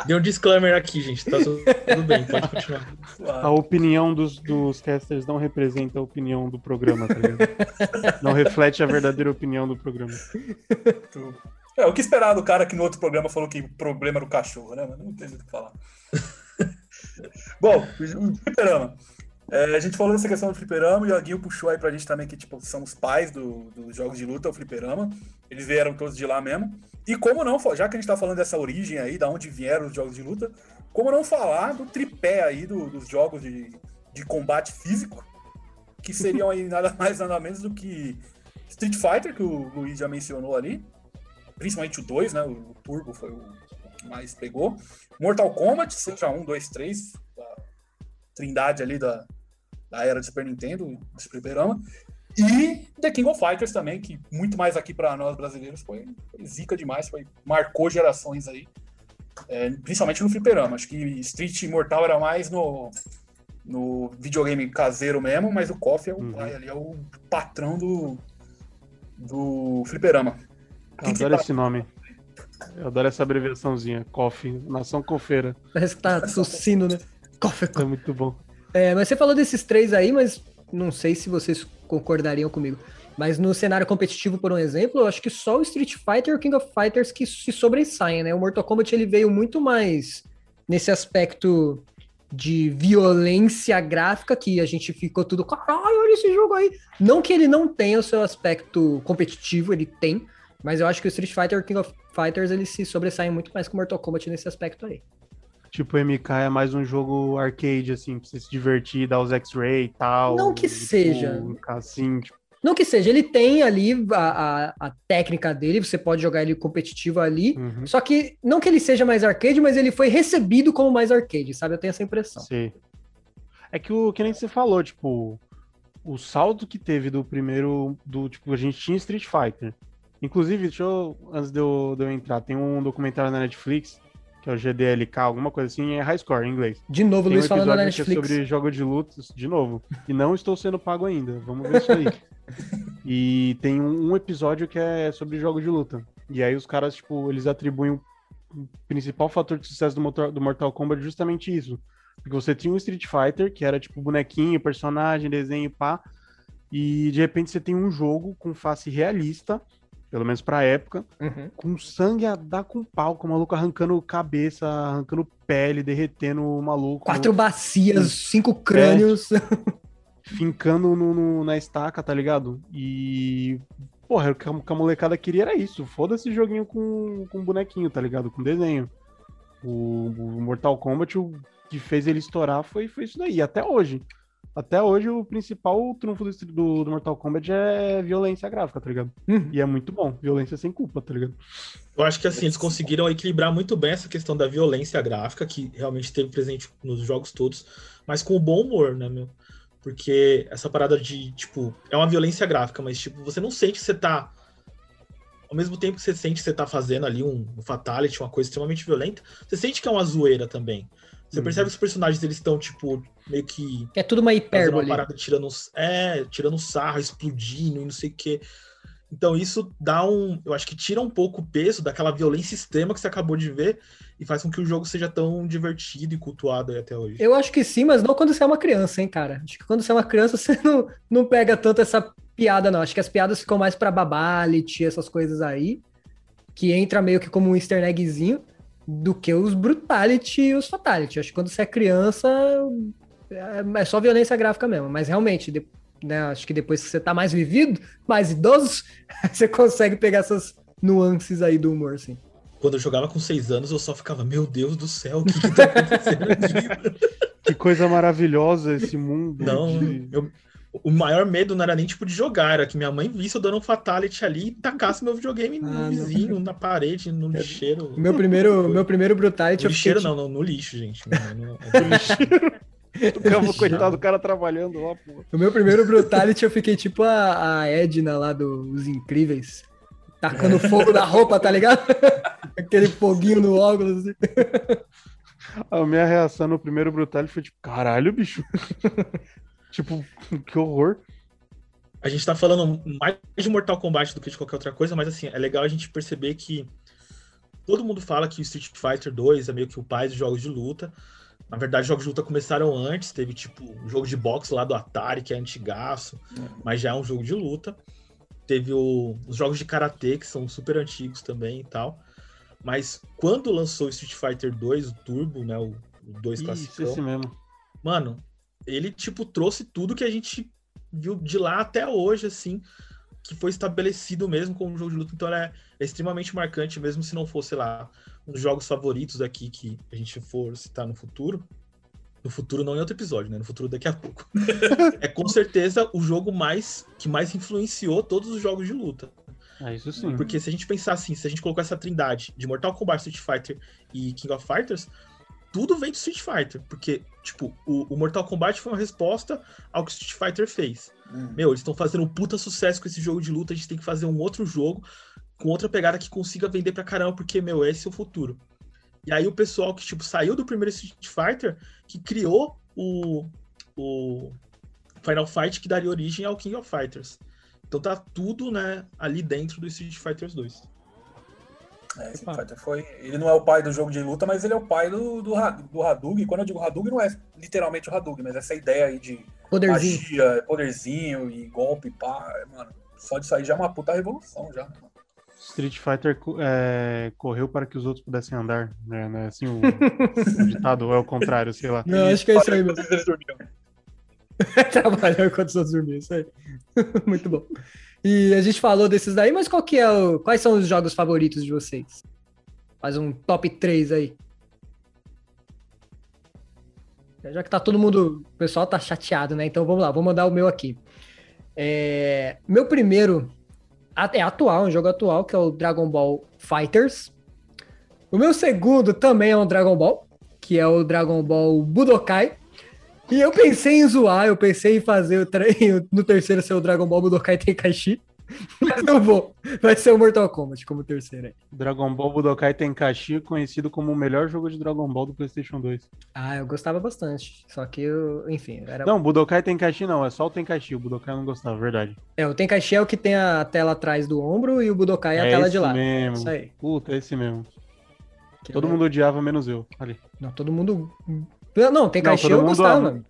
Dei um disclaimer aqui, gente. Tá tudo tudo bem, pode continuar. A opinião dos, dos casters não representa a opinião do programa, tá ligado? Não reflete a verdadeira opinião do programa. É, o que esperar do cara que no outro programa falou que o problema era o cachorro, né? Mas não tem muito o que falar. Bom, o fliperama. É, a gente falou dessa questão do fliperama e o Aguinho puxou aí pra gente também que, tipo, são os pais do- dos jogos de luta, o fliperama. Eles vieram todos de lá mesmo. E como não, já que a gente tá falando dessa origem aí, da onde vieram os jogos de luta, como não falar do tripé aí do- dos jogos de, de combate físico, que seriam aí nada mais nada menos do que Street Fighter, que o Luiz já mencionou ali, principalmente o 2, né? O Turbo foi o que mais pegou. Mortal Kombat, seja 1, 2, 3, a trindade ali da, da era do Super Nintendo, do Fliperama. E The King of Fighters também, que muito mais aqui para nós brasileiros foi, foi zica demais, foi, marcou gerações aí, é, principalmente no Fliperama. Acho que Street e Mortal era mais no, no videogame caseiro mesmo, mas o KOF é o Uhum. pai ali, é o patrão do, do fliperama. Eu que que adoro tá- esse nome. Eu adoro essa abreviaçãozinha. COF, Nação Cofeira. Parece que tá tossindo, né? Coffee, É muito bom. É, mas você falou desses três aí, mas não sei se vocês concordariam comigo. Mas no cenário competitivo, por um exemplo, eu acho que só o Street Fighter e o King of Fighters que se sobressaem, né? O Mortal Kombat ele veio muito mais nesse aspecto de violência gráfica que a gente ficou tudo, caralho, olha esse jogo aí. Não que ele não tenha o seu aspecto competitivo, ele tem, mas eu acho que o Street Fighter e o King of Fighters eles se sobressaem muito mais que o Mortal Kombat nesse aspecto aí. Tipo, MK é mais um jogo arcade, assim, pra você se divertir, dar os X-Ray e tal. Não que tipo, seja. Assim, tipo, Não que seja, ele tem ali a, a, a técnica dele, você pode jogar ele competitivo ali. uhum, Só que, não que ele seja mais arcade, mas ele foi recebido como mais arcade, sabe? Eu tenho essa impressão. sei. É que o que nem você falou, tipo, o saldo que teve do primeiro, do tipo, a gente tinha Street Fighter. Inclusive, deixa eu, antes de eu, de eu entrar, tem um documentário na Netflix, que é o GDLK, alguma coisa assim, é High Score em inglês. De novo, Tem um Luiz falando na episódio que é Netflix. sobre jogo de lutas, de novo. E não estou sendo pago ainda. Vamos ver isso aí. e tem um, um episódio que é sobre jogo de luta. E aí os caras, tipo, eles atribuem o o principal fator de sucesso do, motor, do Mortal Kombat justamente isso. Porque você tinha um Street Fighter, que era tipo bonequinho, personagem, desenho, pá. E de repente você tem um jogo com face realista, pelo menos pra época, Uhum. com sangue a dar com pau, com o maluco arrancando cabeça, arrancando pele, derretendo o maluco. Quatro bacias, cinco crânios. fincando no, no- na estaca, tá ligado? E. Porra, o que a, o que a molecada queria era isso. Foda-se joguinho com, com bonequinho, tá ligado? Com desenho. O, o Mortal Kombat, o que fez ele estourar foi, foi isso daí. Até hoje. Até hoje, o principal trunfo do, do, do Mortal Kombat é violência gráfica, tá ligado? Uhum. E é muito bom. Violência sem culpa, tá ligado? Eu acho que assim, eles conseguiram equilibrar muito bem essa questão da violência gráfica, que realmente esteve presente nos jogos todos, mas com o bom humor, né, meu? Porque essa parada de, tipo, é uma violência gráfica, mas, tipo, você não sente que você tá. Ao mesmo tempo que você sente que você tá fazendo ali um, um fatality, uma coisa extremamente violenta, você sente que é uma zoeira também. Você Uhum. percebe que os personagens eles estão, tipo, meio que É tudo uma fazendo uma hipérbole. parada tirando, é, tirando sarro, explodindo e não sei o quê. Então isso dá um, eu acho que tira um pouco o peso daquela violência extrema que você acabou de ver e faz com que o jogo seja tão divertido e cultuado aí até hoje. Eu acho que sim, mas não quando você é uma criança, hein, cara. Acho que quando você é uma criança, você não, não pega tanto essa piada, não. Acho que as piadas ficam mais pra babality, essas coisas aí, que entra meio que como um easter eggzinho, do que os brutality e os fatality. Acho que quando você é criança, é, é só violência gráfica mesmo. Mas realmente, de- né, acho que depois que você tá mais vivido, mais idoso, você consegue pegar essas nuances aí do humor, assim. Quando eu jogava com seis anos, eu só ficava, meu Deus do céu, o que, que tá acontecendo aqui? Que coisa maravilhosa esse mundo. Não, de- eu- o maior medo não era nem tipo de jogar, era que minha mãe visse eu dando um fatality ali e tacasse meu videogame no Ah, não. vizinho, na parede, no lixeiro. Meu primeiro, meu primeiro brutality No fiquei, lixeiro tipo, não, no, no lixo, gente. No- no- no lixo. O cara, coitado do cara trabalhando lá, pô. O meu primeiro Brutality eu fiquei tipo a, a Edna lá dos Incríveis. Tacando fogo na roupa, tá ligado? Aquele foguinho no óculos. assim. A minha reação no primeiro Brutal foi tipo, caralho, bicho. tipo, que horror. A gente tá falando mais de Mortal Kombat do que de qualquer outra coisa, mas assim, é legal a gente perceber que todo mundo fala que o Street Fighter 2 é meio que o pai dos jogos de luta. Na verdade, os jogos de luta começaram antes, teve tipo o jogo de boxe lá do Atari, que é antigaço, mas já é um jogo de luta. Teve o- os jogos de karatê, que são super antigos também e tal. Mas quando lançou o Street Fighter 2, o Turbo, né, o, o 2 Isso, classicão, esse mesmo. mano, ele, tipo, trouxe tudo que a gente viu de lá até hoje, assim, que foi estabelecido mesmo como um jogo de luta. Então, é, é extremamente marcante, mesmo se não fosse, sei lá, um dos jogos favoritos aqui que a gente for citar no futuro. No futuro, não em outro episódio, né? No futuro, daqui a pouco. é com certeza o jogo mais que mais influenciou todos os jogos de luta. É isso sim. Porque se a gente pensar assim, se a gente colocar essa trindade de Mortal Kombat, Street Fighter e King of Fighters, tudo vem do Street Fighter. Porque, tipo, o, o Mortal Kombat foi uma resposta ao que o Street Fighter fez. Hum. Meu, eles estão fazendo um puta sucesso com esse jogo de luta, a gente tem que fazer um outro jogo com outra pegada que consiga vender pra caramba, porque, meu, esse é o futuro. E aí o pessoal que, tipo, saiu do primeiro Street Fighter, que criou o, o Final Fight que daria origem ao King of Fighters. Então tá tudo, né, ali dentro do Street Fighter 2. É, Street Fighter foi. Ele não é o pai do jogo de luta, mas ele é o pai do, do, do Hadouken. Quando eu digo Hadouken, não é literalmente o Hadouken, mas essa ideia aí de Poderzinho. magia, poderzinho e golpe, pá, mano. Só disso aí já é uma puta revolução já. mano? Street Fighter é, correu para que os outros pudessem andar, né? né? Assim, o, o ditado ou é o contrário, sei lá. Não, acho que é isso aí mesmo. Trabalhar enquanto os outros dormiam, isso aí. Muito bom. E a gente falou desses daí, mas qual que é o... quais são os jogos favoritos de vocês? Faz um top 3 aí. Já que tá todo mundo. O pessoal tá chateado, né? Então vamos lá, vou mandar o meu aqui. É, Meu primeiro é atual, um jogo atual, que é o Dragon Ball Fighters. O meu segundo também é um Dragon Ball, que é o Dragon Ball Budokai. E eu pensei em zoar, eu pensei em fazer o treino no terceiro ser o Dragon Ball Budokai Tenkaichi. Mas não vou. Vai ser o Mortal Kombat como terceiro aí. Dragon Ball Budokai Tenkaichi, conhecido como o melhor jogo de Dragon Ball do PlayStation 2. Ah, eu gostava bastante. Só que eu, enfim, era. Não, Budokai Tenkaichi não, é só o Tenkaichi. O Budokai eu não gostava, verdade. É, o Tenkaichi é o que tem a tela atrás do ombro e o Budokai é a É tela de lado. mesmo. Isso aí. Puta, é esse mesmo. Que Todo é- mundo odiava, menos eu. Ali. Não, todo mundo. Não, Tenkaichi todo eu mundo gostava. ama. mano.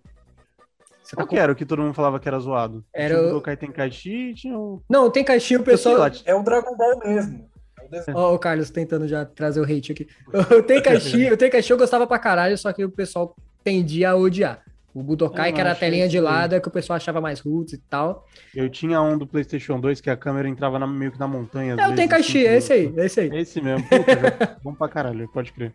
Você tá Qual com... que era o que todo mundo falava que era zoado? Era Tinha o Budokai Tenkaichi tinha o... Não, o Tenkaichi o pessoal. É o Dragon Ball mesmo. É o desenho. Ó, o Carlos tentando já trazer o hate aqui. O Tenkaichi, o Tenkaichi eu gostava pra caralho, só que o pessoal tendia a odiar. O Budokai, Eu que era a telinha de lado, é que o pessoal achava mais roots e tal. Eu tinha um do PlayStation 2 que a câmera entrava na- meio que na montanha. É o vezes, Tenkaichi, assim, é esse aí, é esse aí. É esse mesmo. Puta, bom pra caralho, pode crer.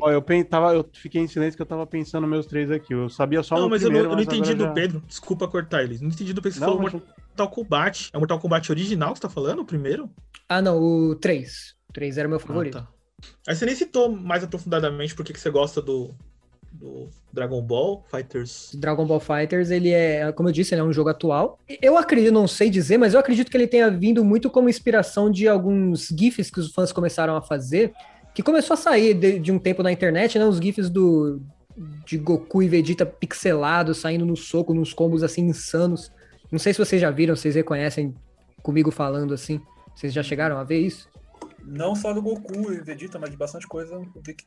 Ó, eu, pen- tava, eu fiquei em silêncio que eu tava pensando meus três aqui. Eu sabia só Não, mas eu não, eu não entendi do já- Pedro. Desculpa cortar ele. Não entendi do Pedro. Você Não, falou mas- Mortal Kombat. É o Mortal Kombat original que você tá falando? O primeiro? Ah, não, o 3. O 3 era o meu Ah, favorito. tá. Aí você nem citou mais aprofundadamente por que que você gosta do, do Dragon Ball Fighters. Dragon Ball Fighters, ele é, como eu disse, ele é um jogo atual. Eu acredito, não sei dizer, mas eu acredito que ele tenha vindo muito como inspiração de alguns GIFs que os fãs começaram a fazer, que começou a sair de, de um tempo na internet, né? Os GIFs do de Goku e Vegeta pixelados, saindo no soco, nos combos assim insanos. Não sei se vocês já viram, vocês reconhecem comigo falando assim. Vocês já chegaram a ver isso? Não só do Goku e Vegeta, mas de bastante coisa.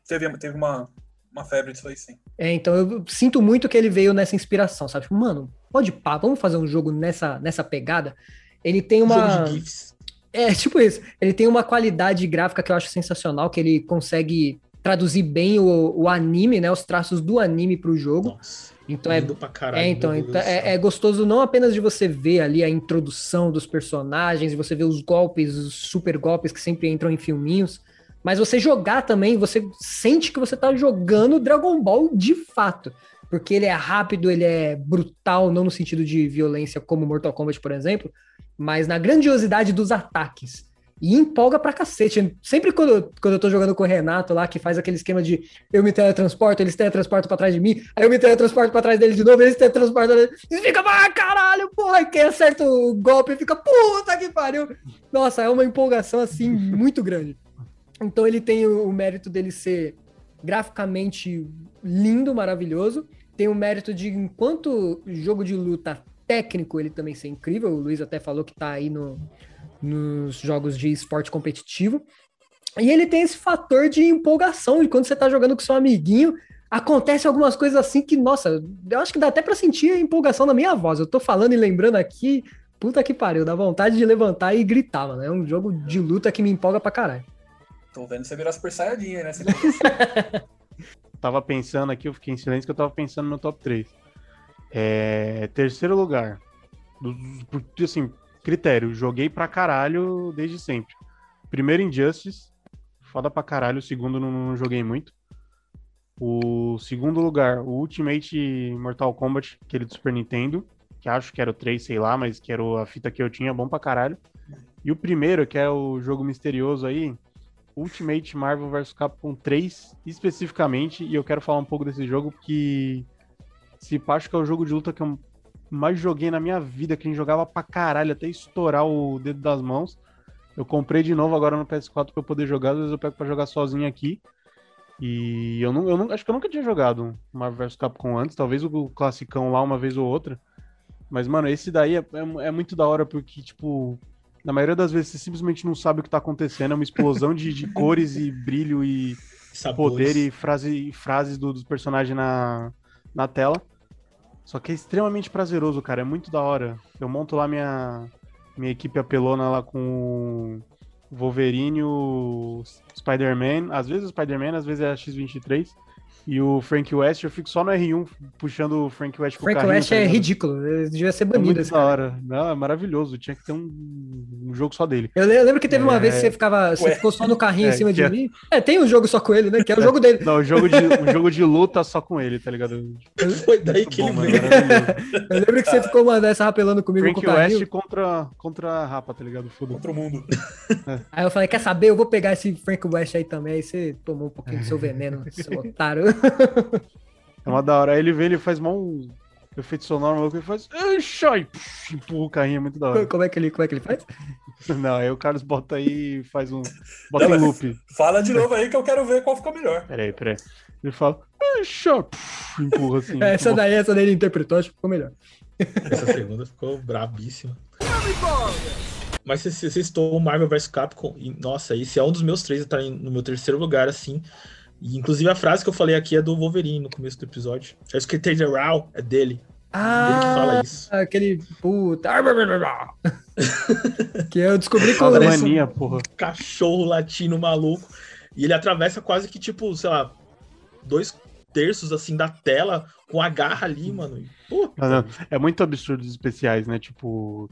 Teve, teve uma, uma febre disso aí, sim. É, então eu sinto muito que ele veio nessa inspiração, sabe? Tipo, mano, pode pá, vamos fazer um jogo nessa, nessa pegada. Ele tem uma. Jogo de GIFs. É, tipo isso. Ele tem uma qualidade gráfica que eu acho sensacional, que ele consegue traduzir bem o, o anime, né? Os traços do anime pro jogo. Nossa. Então é caralho. é, então, então é, é gostoso não apenas de você ver ali a introdução dos personagens, você ver os golpes, os super golpes que sempre entram em filminhos, mas você jogar também, você sente que você tá jogando Dragon Ball de fato. Porque ele é rápido, ele é brutal, não no sentido de violência como Mortal Kombat, por exemplo, mas na grandiosidade dos ataques. E empolga pra cacete. Sempre quando, eu- quando eu tô jogando com o Renato lá, que faz aquele esquema de eu me teletransporto, eles teletransportam pra trás de mim, aí eu me teletransporto pra trás deles de novo, eles teletransportam. E fica, ah, caralho, porra, quem acerta o golpe fica, puta que pariu. Nossa, é uma empolgação assim muito grande. Então ele tem o, o mérito dele ser graficamente lindo, maravilhoso. Tem o mérito de, enquanto jogo de luta técnico, ele também ser incrível. O Luiz até falou que tá aí no, nos jogos de esporte competitivo. E ele tem esse fator de empolgação, de quando você tá jogando com seu amiguinho, acontece algumas coisas assim que, nossa, eu acho que dá até pra sentir a empolgação na minha voz. Eu tô falando e lembrando aqui, puta que pariu, dá vontade de levantar e gritar, mano. É um jogo de luta que me empolga pra caralho. Tô vendo você virar Super Saiyajin aí, né? Tava pensando aqui, eu fiquei em silêncio que eu tava pensando no top 3. É, terceiro lugar. Assim, critério, joguei pra caralho desde sempre. Primeiro Injustice, foda pra caralho. O segundo não, não joguei muito. O segundo lugar, o Ultimate Mortal Kombat, aquele do Super Nintendo, que acho que era o 3, sei lá, mas que era a fita que eu tinha, bom pra caralho. E o primeiro, que é o jogo misterioso aí, Ultimate Marvel vs Capcom 3, especificamente, e eu quero falar um pouco desse jogo, porque se acho que é o jogo de luta que eu mais joguei na minha vida, que a gente jogava pra caralho, até estourar o dedo das mãos. Eu comprei de novo agora no PS4 pra eu poder jogar, às vezes eu pego pra jogar sozinho aqui. E eu não, eu não acho que eu nunca tinha jogado Marvel vs Capcom antes, talvez o classicão lá uma vez ou outra. Mas, mano, esse daí é, é, é muito da hora porque, tipo, na maioria das vezes você simplesmente não sabe o que tá acontecendo, é uma explosão de, de cores e brilho e Sabores. poder e, frase, e frases do- dos personagens na, na tela. Só que é extremamente prazeroso, cara. É muito da hora. Eu monto lá minha, minha equipe apelona lá com o Wolverine, o Spider-Man. Às vezes o Spider-Man, às vezes é a X-23. E o Frank West, eu fico só no R1 puxando o Frank West com o Frank carrinho, West tá é ridículo. Ele devia ser É banido. muito esse da hora. Não, é maravilhoso. Tinha que ter um, um jogo só dele. Eu le- eu lembro que teve uma É. vez que você ficava. Você Ué. ficou só no carrinho É, em cima de é- mim. É, tem um jogo só com ele, né? Que é o jogo dele. Não, um jogo de, um jogo de luta só com ele, tá ligado? Foi daí Muito que bom, ele mano. Eu lembro que você ficou mandando essa rapelando comigo Frank com o. West contra, contra a Rapa, tá ligado? Foda. Outro mundo. Aí eu falei, quer saber? Eu vou pegar esse Frank West aí também. Aí você tomou um pouquinho do seu veneno, seu otário. É uma da hora. Aí ele vê, ele faz mó um efeito sonoro maluco e faz. Puf, empurra o carrinho, é muito da hora. como, é que ele, como é que ele faz? Não, aí o Carlos bota aí e faz um. Bota Não, em loop. Fala de novo aí que eu quero ver qual ficou melhor. Peraí, peraí. Ele fala. Puf, empurra assim. essa Bom, daí, essa daí ele interpretou, acho que ficou melhor. Essa segunda ficou brabíssima. Mas você, você citou o Marvel vs Capcom. E, nossa, esse é um dos meus três, tá no meu terceiro lugar, assim. E, inclusive, a frase que eu falei aqui é do Wolverine no começo do episódio. É isso que tem de Raw, é dele. Ah, Ele que fala isso. aquele puta. que eu descobri com isso. mania, porra. Cachorro latino maluco. E ele atravessa quase que, tipo, sei lá, dois terços, assim, da tela com a garra ali, mano. E, Pô, Não, não. É muito absurdo os especiais, né? Tipo,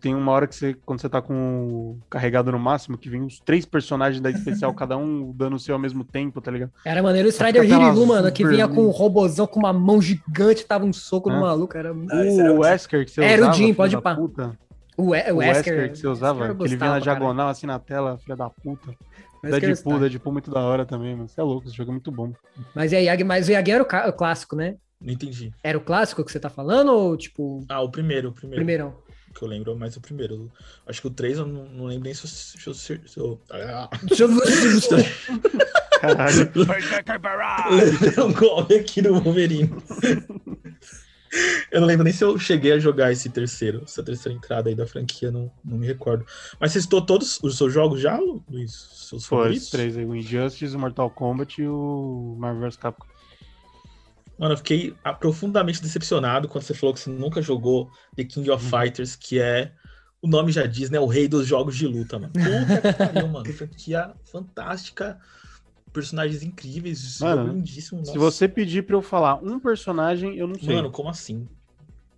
tem uma hora que você, quando você tá com o carregado no máximo, que vem os três personagens da especial, cada um dando o seu ao mesmo tempo, tá ligado? Era maneiro o Strider Hirigu, mano, que vinha com um robozão com uma mão gigante, tava um soco no Hã? maluco. Era muito. Ah, o o Jim. Wesker que você Era o usava, Jim, filho pode da pá. puta. O, We O o Wesker, Wesker que você usava, que ele vinha na diagonal assim na tela, filha da puta. Eu Deadpool. Deadpool muito da hora também, mano. Você é louco, esse jogo é muito bom. Mas, aí, Yagi- mas o Yagi era o, o clássico, né? não entendi. Era o clássico que você tá falando ou, tipo, Ah, o primeiro, o primeiro. primeirão? Que eu lembro, mas o primeiro. Acho que o 3 eu não, não lembro nem se eu. Se eu, se eu ah, Deixa eu ver. Caralho. Deu um golpe aqui no Wolverine. Eu não lembro nem se eu cheguei a jogar esse terceiro, essa terceira entrada aí da franquia, não, não me recordo. Mas você citou todos os seus jogos já, Luiz? Seus Foi favoritos? os três aí, o Injustice, o Mortal Kombat e o Marvel vs Capcom. Mano, eu fiquei profundamente decepcionado quando você falou que você nunca jogou The King of Fighters, que é. O nome já diz, né? O rei dos jogos de luta, mano. Puta que pariu, mano. Franquia fantástica. Personagens incríveis. Mano, lindíssimo. Se você pedir pra eu falar um personagem, eu não sei. Mano, como assim?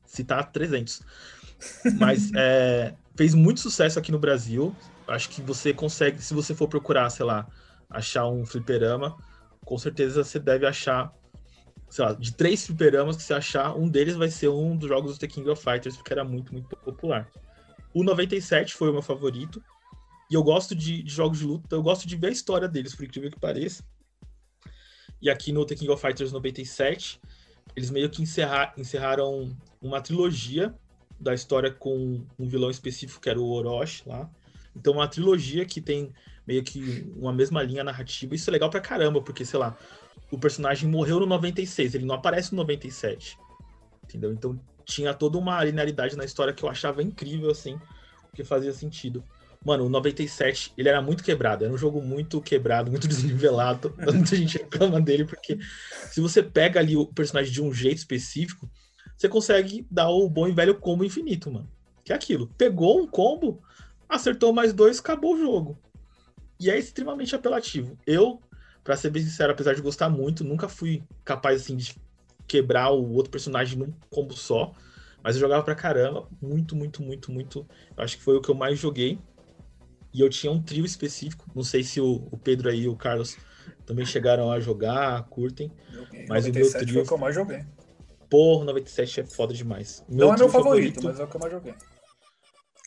Citar 300. Mas é, fez muito sucesso aqui no Brasil. Acho que você consegue, se você for procurar, sei lá, achar um fliperama, com certeza você deve achar, sei lá, de três fliperamas que você achar, um deles vai ser um dos jogos do The King of Fighters, porque era muito, muito popular. O 97 foi o meu favorito. E eu gosto de, de jogos de luta, eu gosto de ver a história deles, por incrível que pareça. E aqui no The King of Fighters 97, eles meio que encerrar, encerraram uma trilogia da história com um vilão específico, que era o Orochi lá. Então, uma trilogia que tem meio que uma mesma linha narrativa. Isso é legal pra caramba, porque, sei lá, o personagem morreu no 96, ele não aparece no 97. Entendeu? Então, tinha toda uma linearidade na história que eu achava incrível, assim, que fazia sentido. Mano, o 97, ele era muito quebrado, era um jogo muito quebrado, muito desnivelado. Muita gente reclama dele, porque se você pega ali o personagem de um jeito específico, você consegue dar o bom e velho combo infinito, mano. Que é aquilo. Pegou um combo, acertou mais dois, acabou o jogo. E é extremamente apelativo. Eu, pra ser bem sincero, apesar de gostar muito, nunca fui capaz, assim, de quebrar o outro personagem num combo só. Mas eu jogava pra caramba. Muito, muito, muito, muito. Eu acho que foi o que eu mais joguei. E eu tinha um trio específico. Não sei se o, o Pedro aí e o Carlos também chegaram a jogar, curtem. Joguei. Mas o 97 meu foi trio- o que eu mais joguei. Porra, 97 é foda demais. O Não é meu trio favorito, mas é o que eu mais joguei.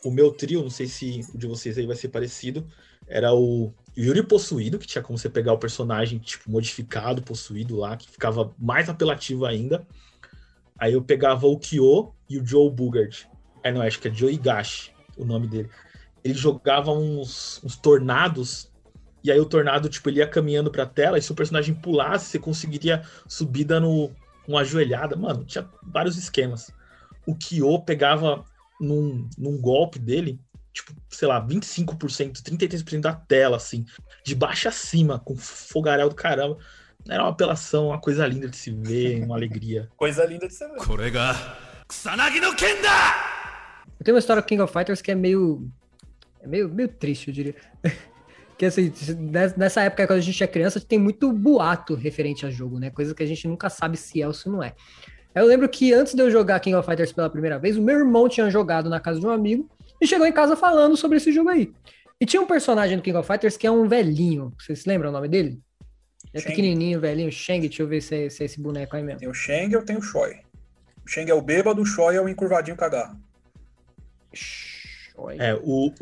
O meu trio, não sei se o de vocês aí vai ser parecido, era o Yuri Possuído, que tinha como você pegar o personagem, tipo, modificado, possuído lá, que ficava mais apelativo ainda. Aí eu pegava o Kyo e o Joe Bugard. É, não, acho que é Joe Higashi, o nome dele. Ele jogava uns, uns tornados E aí o tornado, tipo, ele ia caminhando pra tela, e se o personagem pulasse, você conseguiria subir dando uma ajoelhada. Mano, tinha vários esquemas. O Kyo pegava num, num golpe dele, tipo, sei lá, 25%, 33% da tela, assim, de baixo a cima, com fogaréu do caramba. Era uma apelação, uma coisa linda de se ver, uma alegria. coisa linda de se ver. Corega. Kusanagi no Kenda! Tem uma história do King of Fighters que é meio. É meio, meio triste, eu diria. que assim, nessa época, quando a gente é criança, tem muito boato referente a jogo, né? Coisa que a gente nunca sabe se é ou se não é. Eu lembro que antes de eu jogar King of Fighters pela primeira vez, o meu irmão tinha jogado na casa de um amigo e chegou em casa falando sobre esse jogo aí. E tinha um personagem do King of Fighters que é um velhinho. Vocês se lembram o nome dele? É Shang. pequenininho, velhinho, Shang. Deixa eu ver se é, se é esse boneco aí mesmo. Tem o Shang eu tenho o Shoy. O Shang é o bêbado, o Shoy é o encurvadinho com a garra. Oi. É, o,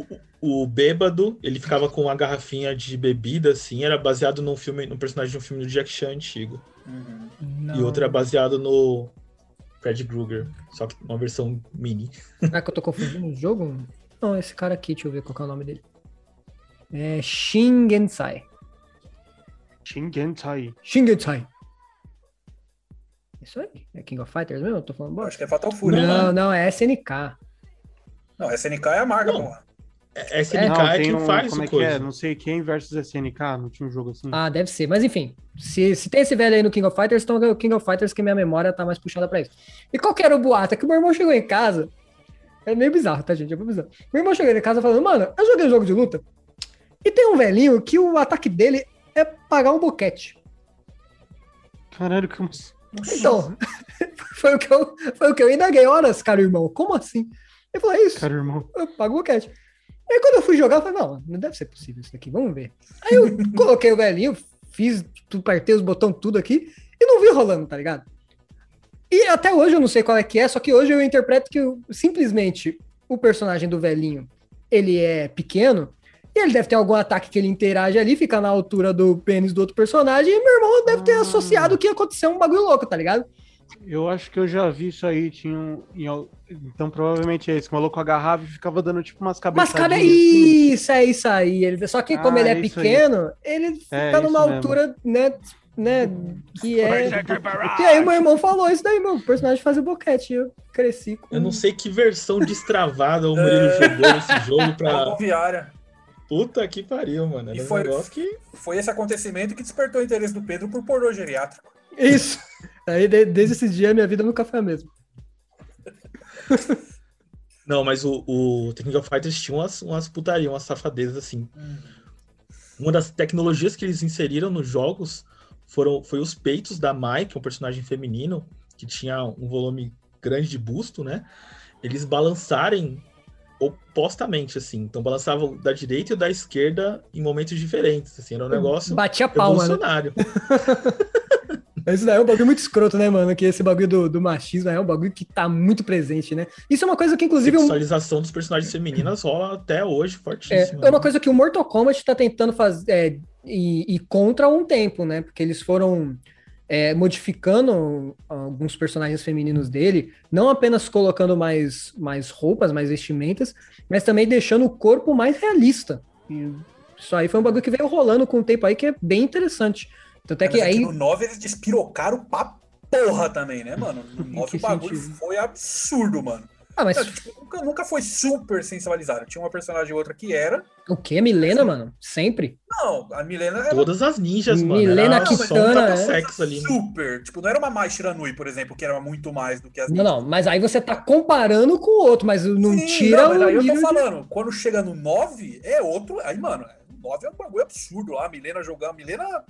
o, o bêbado, ele ficava com uma garrafinha de bebida, assim, era baseado num filme, num personagem de um filme do Jack Chan antigo. Uhum. E outro é baseado no Fred Krueger, só que uma versão mini. Será que eu tô confundindo o jogo? Não, esse cara aqui, deixa eu ver qual que é o nome dele. É Shingensai. Shingentai. Shingensai. Isso aí? É King of Fighters mesmo? Eu tô falando bosta? acho que é Fatal Fury. Não, né? não, é SNK. Não, SNK é a marca, Não. porra. É, SNK Não, é tem quem um, faz como o é que coisa. é? Não sei quem versus SNK, não tinha um jogo assim. Ah, deve ser. Mas enfim, se, se tem esse velho aí no King of Fighters, então é o King of Fighters que minha memória tá mais puxada pra isso. E qual que era o boato? É que o meu irmão chegou em casa. É meio bizarro, tá, gente? É meio bizarro. Meu irmão chegou em casa falando, mano, eu joguei um jogo de luta. E tem um velhinho que o ataque dele é pagar um boquete. Caralho, como assim? Então, foi o que eu, foi o que eu indaguei. Horas, cara, irmão, como assim? Ele falou, é isso, Cara, irmão. eu pago o boquete. Aí quando eu fui jogar, eu falei, não, não deve ser possível isso daqui, vamos ver. Aí eu coloquei o velhinho, fiz, apertei os botões tudo aqui e não vi rolando, tá ligado? E até hoje eu não sei qual é que é, só que hoje eu interpreto que o- simplesmente o personagem do velhinho, ele é pequeno, e ele deve ter algum ataque que ele interage ali, fica na altura do pênis do outro personagem, e meu irmão deve ter Ah. associado que ia acontecer um bagulho louco, tá ligado? Eu acho que eu já vi isso aí. Tinha um, Então provavelmente é esse. que O maluco agarrava e ficava dando tipo umas Mas cabeçadinhas. cara, assim. isso, é isso aí. Ele, só que como Ah, ele é aí. pequeno, ele fica É, numa isso mesmo. altura, né, né, que é... E aí meu irmão falou isso daí, meu, o personagem fazia boquete, e eu cresci com... Eu não sei que versão destravada o Murilo jogou nesse jogo pra. Rodoviária. Puta que pariu, mano. E Era um foi- negócio que. Foi esse acontecimento que despertou o interesse do Pedro por pornô geriátrico. Isso. Aí de- desde esse dia minha vida nunca foi a mesma. Não, mas o, o of Fighters tinha umas, umas putarias, umas safadezas assim. Uma das tecnologias que eles inseriram nos jogos foram, foi os peitos da Mai, que é um personagem feminino, que tinha um volume grande de busto, né? Eles balançarem opostamente, assim. Então balançavam da direita e da esquerda em momentos diferentes. Assim, era um negócio Batia palma, né? Isso daí é um bagulho muito escroto, né, mano? Que esse bagulho do, do machismo é um bagulho que tá muito presente, né? Isso é uma coisa que, inclusive, um- Sexualização dos personagens femininas rola até hoje, É, fortíssimo. é uma coisa que o Mortal Kombat tá tentando fazer é, e, e contra um tempo, né? Porque eles foram é, modificando alguns personagens femininos dele, não apenas colocando mais, mais roupas, mais vestimentas, mas também deixando o corpo mais realista. E isso aí foi um bagulho que veio rolando com o tempo aí que é bem interessante. Tanto é que Mas aqui aí. no 9 eles despirocaram pra porra também, né, mano? No 9 que o bagulho sentido? foi absurdo, mano. Ah, mas Não, tipo, nunca, nunca foi super sensualizado. Tinha uma personagem ou outra que era. o que? Milena, mano? Sempre? Não, a Milena era Todas as ninjas, mano. Milena era só um Kitana, é. ali. né? super. Tipo, não era uma Mai Shiranui, por exemplo, que era muito mais do que as Não, não, mas aí você tá comparando com o outro, mas não Sim, tira não, mas o aí eu tô nível de- falando, quando chega no 9, é outro. Aí, mano, o 9 é um bagulho absurdo lá. A Milena jogando. A Milena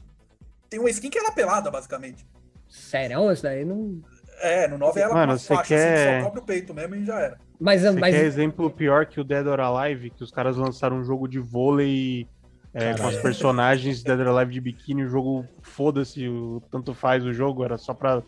tem uma skin que ela é pelada, basicamente. Sério, isso daí não. É, no 9 ela Mano, com uma você faixa assim, que quer- só cobre o peito mesmo e já era. Mas, Você mas quer exemplo pior que o Dead or Alive, que os caras lançaram um jogo de vôlei é, com os personagens Dead or Alive de biquíni, o jogo foda-se, o- tanto faz o jogo, era só pra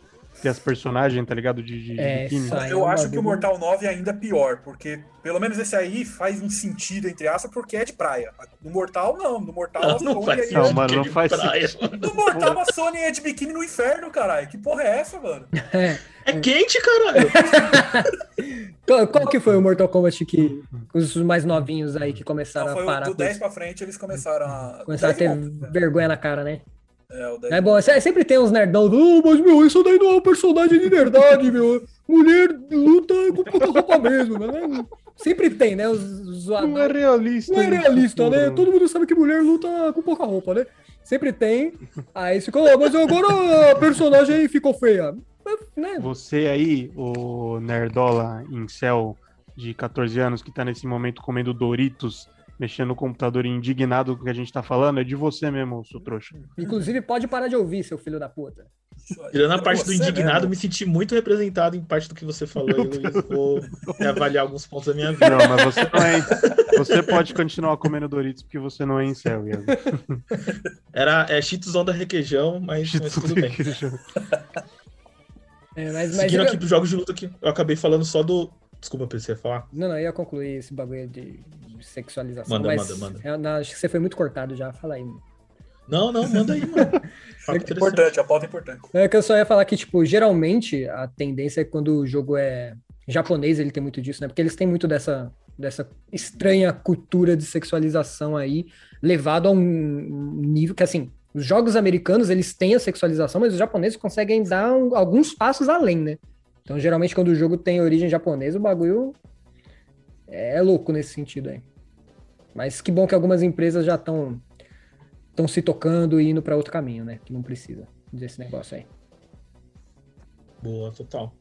ter as personagens, tá ligado? De, de, É, de. Eu é acho que o Mortal 9 é ainda pior, porque pelo menos esse aí faz um sentido, entre aspas, porque é de praia. No Mortal, não. No Mortal, a Não, não Sony faz é- sentido. Não, mano, que não de faz praia. No Mortal, a Sony é de biquíni no inferno, caralho. Que porra é essa, mano? É quente, caralho. Qual, qual que foi o Mortal Kombat que os mais novinhos aí que começaram Não, foi a parar do com 10 isso? pra frente, eles começaram a. Começaram a ter o 10 não, vergonha na cara, né? É, o 10 É bom, se- sempre tem uns nerdão, oh, mas meu, isso daí não é um personagem de verdade, meu. Mulher luta com pouca roupa mesmo, né? Sempre tem, né? Os. Não é realista. Não é isso, realista, né? Todo mundo sabe que mulher luta com pouca roupa, né? Sempre tem. Aí ficou, "Ah, mas agora a personagem ficou feia. Né? Você aí, o Nerdola Incel de 14 anos, que tá nesse momento comendo Doritos, mexendo no computador e indignado com o que a gente tá falando, é de você mesmo, seu trouxa. Inclusive, pode parar de ouvir, seu filho da puta. Tirando a parte do indignado, mesmo. me senti muito representado em parte do que você falou aí, Luiz. Vou reavaliar alguns pontos da minha vida. Não, mas você não é. Você pode continuar comendo Doritos porque você não é incel, Iago. Era é, Cheetos onda requeijão, mas, mas tudo bem. É, mas, mas Seguindo eu- aqui pros jogos de luta que eu acabei falando só do. Desculpa, você ia falar? Não, não, eu ia concluir esse bagulho de, de sexualização. Manda, mas manda, manda. eu- não, acho que você foi muito cortado já. Fala aí. mano. Não, não, manda aí, mano. Interessante. Importante, a pauta é importante. É que eu só ia falar que, tipo, geralmente a tendência é que quando o jogo é japonês, ele tem muito disso, né? Porque eles têm muito dessa, dessa estranha cultura de sexualização aí, levado a um nível que, assim, os jogos americanos, eles têm a sexualização, mas os japoneses conseguem dar um- alguns passos além, né? Então, geralmente, quando o jogo tem origem japonesa, o bagulho é louco nesse sentido aí. Mas que bom que algumas empresas já estão estão se tocando e indo para outro caminho, né? Que não precisa desse negócio aí. Boa, total.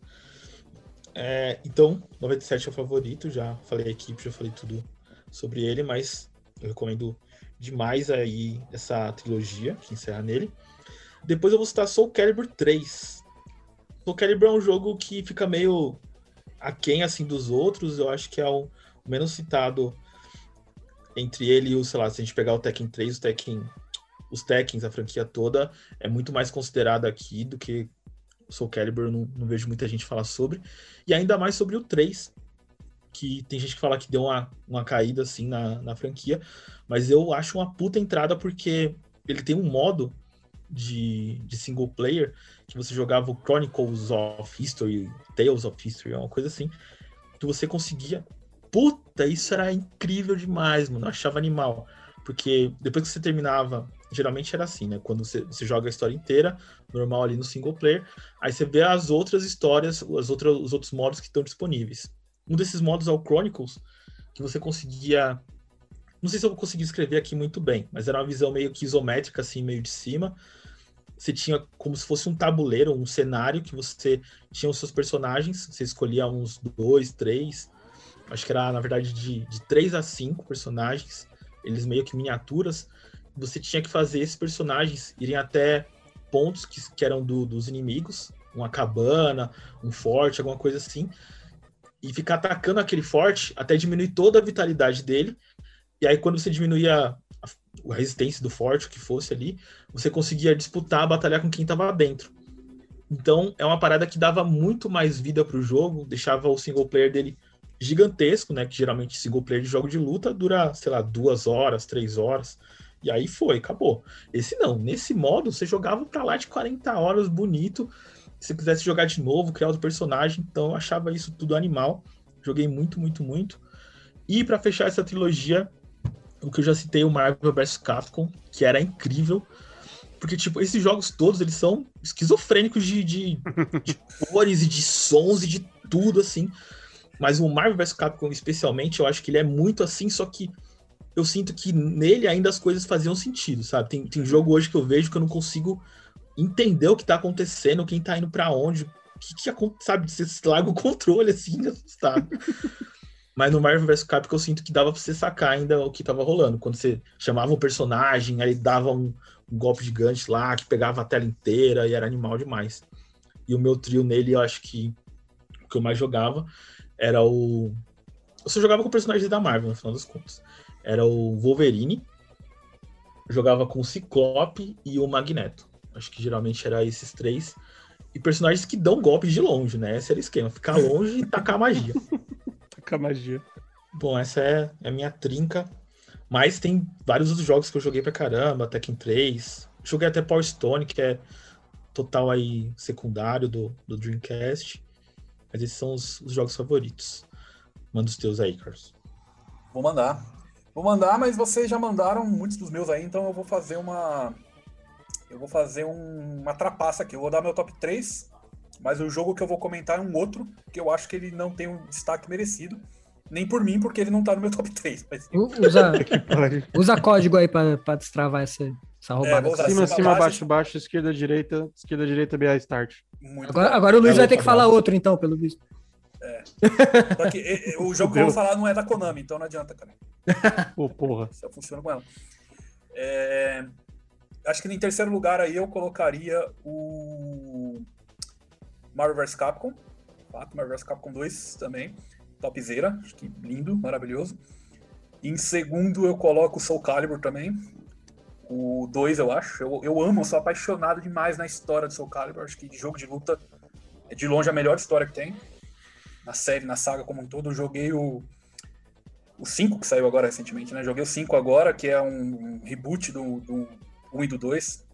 É, então, 97 é o favorito, já falei a equipe, já falei tudo sobre ele, mas eu recomendo demais aí essa trilogia que encerra nele. Depois eu vou citar Soul Calibur 3. Soul Calibur é um jogo que fica meio aquém assim dos outros, eu acho que é o menos citado entre ele e o, sei lá, se a gente pegar o Tekken 3, o Tekken, os Tekkens, a franquia toda, é muito mais considerado aqui do que Soul Calibur, não, não vejo muita gente falar sobre. E ainda mais sobre o 3, que tem gente que fala que deu uma, uma caída assim na, na franquia, mas eu acho uma puta entrada porque ele tem um modo de, de single player que você jogava o Chronicles of History, Tales of History, uma coisa assim, que você conseguia. Puta, isso era incrível demais, mano. Eu achava animal. Porque depois que você terminava, geralmente era assim, né? Quando você, você joga a história inteira, normal ali no single player, aí você vê as outras histórias, as outras, os outros modos que estão disponíveis. Um desses modos é o Chronicles, que você conseguia. Não sei se eu vou conseguir escrever aqui muito bem, mas era uma visão meio que isométrica, assim, meio de cima. Você tinha como se fosse um tabuleiro, um cenário que você tinha os seus personagens, você escolhia uns dois, três, acho que era na verdade de, de três a cinco personagens, eles meio que miniaturas. Você tinha que fazer esses personagens irem até pontos que, que eram do- dos inimigos, uma cabana, um forte, alguma coisa assim, e ficar atacando aquele forte até diminuir toda a vitalidade dele. E aí, quando você diminuía a, a resistência do forte, o que fosse ali, você conseguia disputar, batalhar com quem estava dentro. Então, é uma parada que dava muito mais vida pro jogo, deixava o single player dele gigantesco, né? Que geralmente single player de jogo de luta dura, sei lá, duas horas, três horas. E aí foi, acabou. Esse não, nesse modo você jogava pra lá de 40 horas, bonito. Se quisesse jogar de novo, criar outro personagem, então eu achava isso tudo animal. Joguei muito, muito, muito. E pra fechar essa trilogia, o que eu já citei, o Marvel vs Capcom, que era incrível. Porque, tipo, esses jogos todos, eles são esquizofrênicos de, de, de cores e de sons e de tudo, assim. Mas o Marvel vs Capcom, especialmente, eu acho que ele é muito assim, só que eu sinto que nele ainda as coisas faziam sentido, sabe? Tem, tem jogo hoje que eu vejo que eu não consigo entender o que tá acontecendo, quem tá indo pra onde, o que, que acontece, sabe? Você larga o controle, assim, assustado. Mas no Marvel vs Capcom eu sinto que dava pra você sacar ainda o que tava rolando. Quando você chamava um personagem, aí dava um, um golpe gigante lá, que pegava a tela inteira e era animal demais. E o meu trio nele, eu acho que o que eu mais jogava era o. Eu só jogava com personagens da Marvel, no final das contas. Era o Wolverine, jogava com o Ciclope e o Magneto. Acho que geralmente era esses três. e personagens que dão golpes de longe, né? Esse era o esquema, ficar longe e tacar magia. Com a magia. Bom, essa é é a minha trinca. Mas tem vários outros jogos que eu joguei pra caramba, Tekken 3. Joguei até Power Stone, que é total aí secundário do, do Dreamcast. Mas esses são os, os jogos favoritos. Manda os teus aí, Carlos. Vou mandar. Vou mandar, mas vocês já mandaram muitos dos meus aí, então eu vou fazer uma. Eu vou fazer um- uma trapaça aqui. Eu vou dar meu top 3, mas o jogo que eu vou comentar é um outro, que eu acho que ele não tem um destaque merecido. Nem por mim, porque ele não tá no meu top 3. Mas... Usa, usa código aí pra, pra destravar essa, essa roubada. vou usar Cima, cima, cima, baixo. baixo, esquerda, direita, esquerda, direita, BA Start. Muito agora, bom. agora o Luiz Tá vai ter que falar outro, então, pelo visto. Só que e- o jogo que eu vou falar não é da Konami, então não adianta, cara. Pô, porra. Só funciona com ela. É, Acho que em terceiro lugar aí eu colocaria o Marvel vs Capcom. Fato, Marvel vs Capcom 2 também. Topzera. Acho que lindo, maravilhoso. Em segundo eu coloco o Soul Calibur também. O 2, eu acho. Eu, eu amo, eu sou apaixonado demais na história do Soul Calibur. Acho que de jogo de luta é de longe a melhor história que tem. Na série, na saga como um todo. Eu joguei o, o 5 que saiu agora recentemente, né? Joguei o 5 agora, que é um, um reboot do, do 1 e do 2.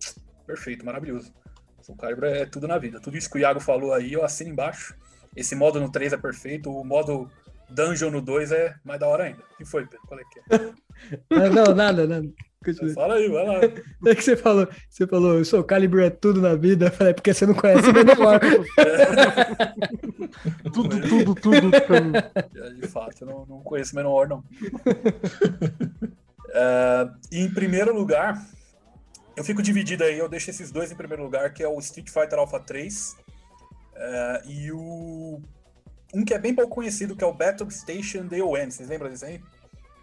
Perfeito, maravilhoso. Soul Calibur é tudo na vida. Tudo isso que o Iago falou aí, eu assino embaixo. Esse modo no 3 é perfeito, o modo Dungeon no 2 é mais da hora ainda. O que foi, Pedro? Qual é que é? Não, nada, nada. Continua. Fala aí, vai lá. É que você falou, você falou, eu sou Calibur é tudo na vida. Eu falei, porque você não conhece o menor. Tudo, tudo, tudo. mim. É, De fato, eu não, não conheço Menor, não. É, e em primeiro lugar, eu fico dividido aí, eu deixo esses dois em primeiro lugar, que é o Street Fighter Alpha 3 é, e o. Um que é bem pouco conhecido, que é o Battle Station DON. Vocês lembram disso aí?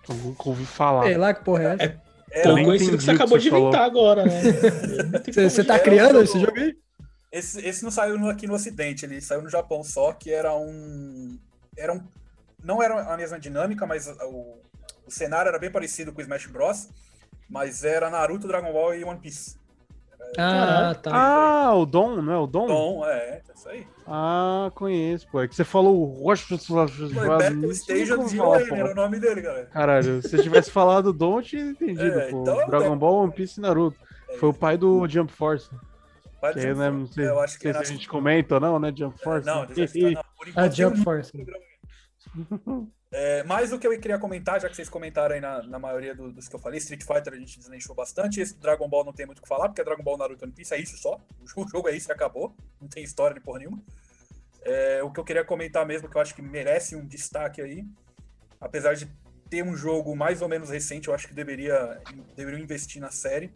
Eu nunca ouvi falar. Sei lá que porra é essa. É, Pô, conhecido que você acabou você de inventar agora, né? Você, tá é criando esse jogo aí? Esse, esse não saiu no- aqui no Ocidente, ele saiu no Japão só, que era um. Era um não era a mesma dinâmica, mas o, o cenário era bem parecido com o Smash Bros. Mas era Naruto, Dragon Ball e One Piece. Ah, tá. Ah, o Dom, não é o Dom? Bom, é, é isso aí. Ah, conheço, pô. É que você falou o Rocha. Battle Station DON, era o nome dele, galera. Caralho, se você tivesse falado Dom, eu tinha entendido, É, pô. então- Dragon Ball, One Piece e Naruto. É Foi o pai do Jump Force. Pai Que do Jump né, Force. não sei, É, eu acho que sei se a gente comenta ou não, né? Jump Force. Não, deixa eu ficar, não, por enquanto Ah, tem Jump um Force. programa. É, mas o que eu queria comentar, já que vocês comentaram aí na, na maioria do- dos que eu falei, Street Fighter a gente deslanchou bastante, esse Dragon Ball não tem muito o que falar, porque é Dragon Ball Naruto One Piece, é isso só. O jogo, jogo é isso e acabou. Não tem história nem porra nenhuma. É, o que eu queria comentar mesmo, que eu acho que merece um destaque aí, apesar de ter um jogo mais ou menos recente, eu acho que deveria, deveriam investir na série,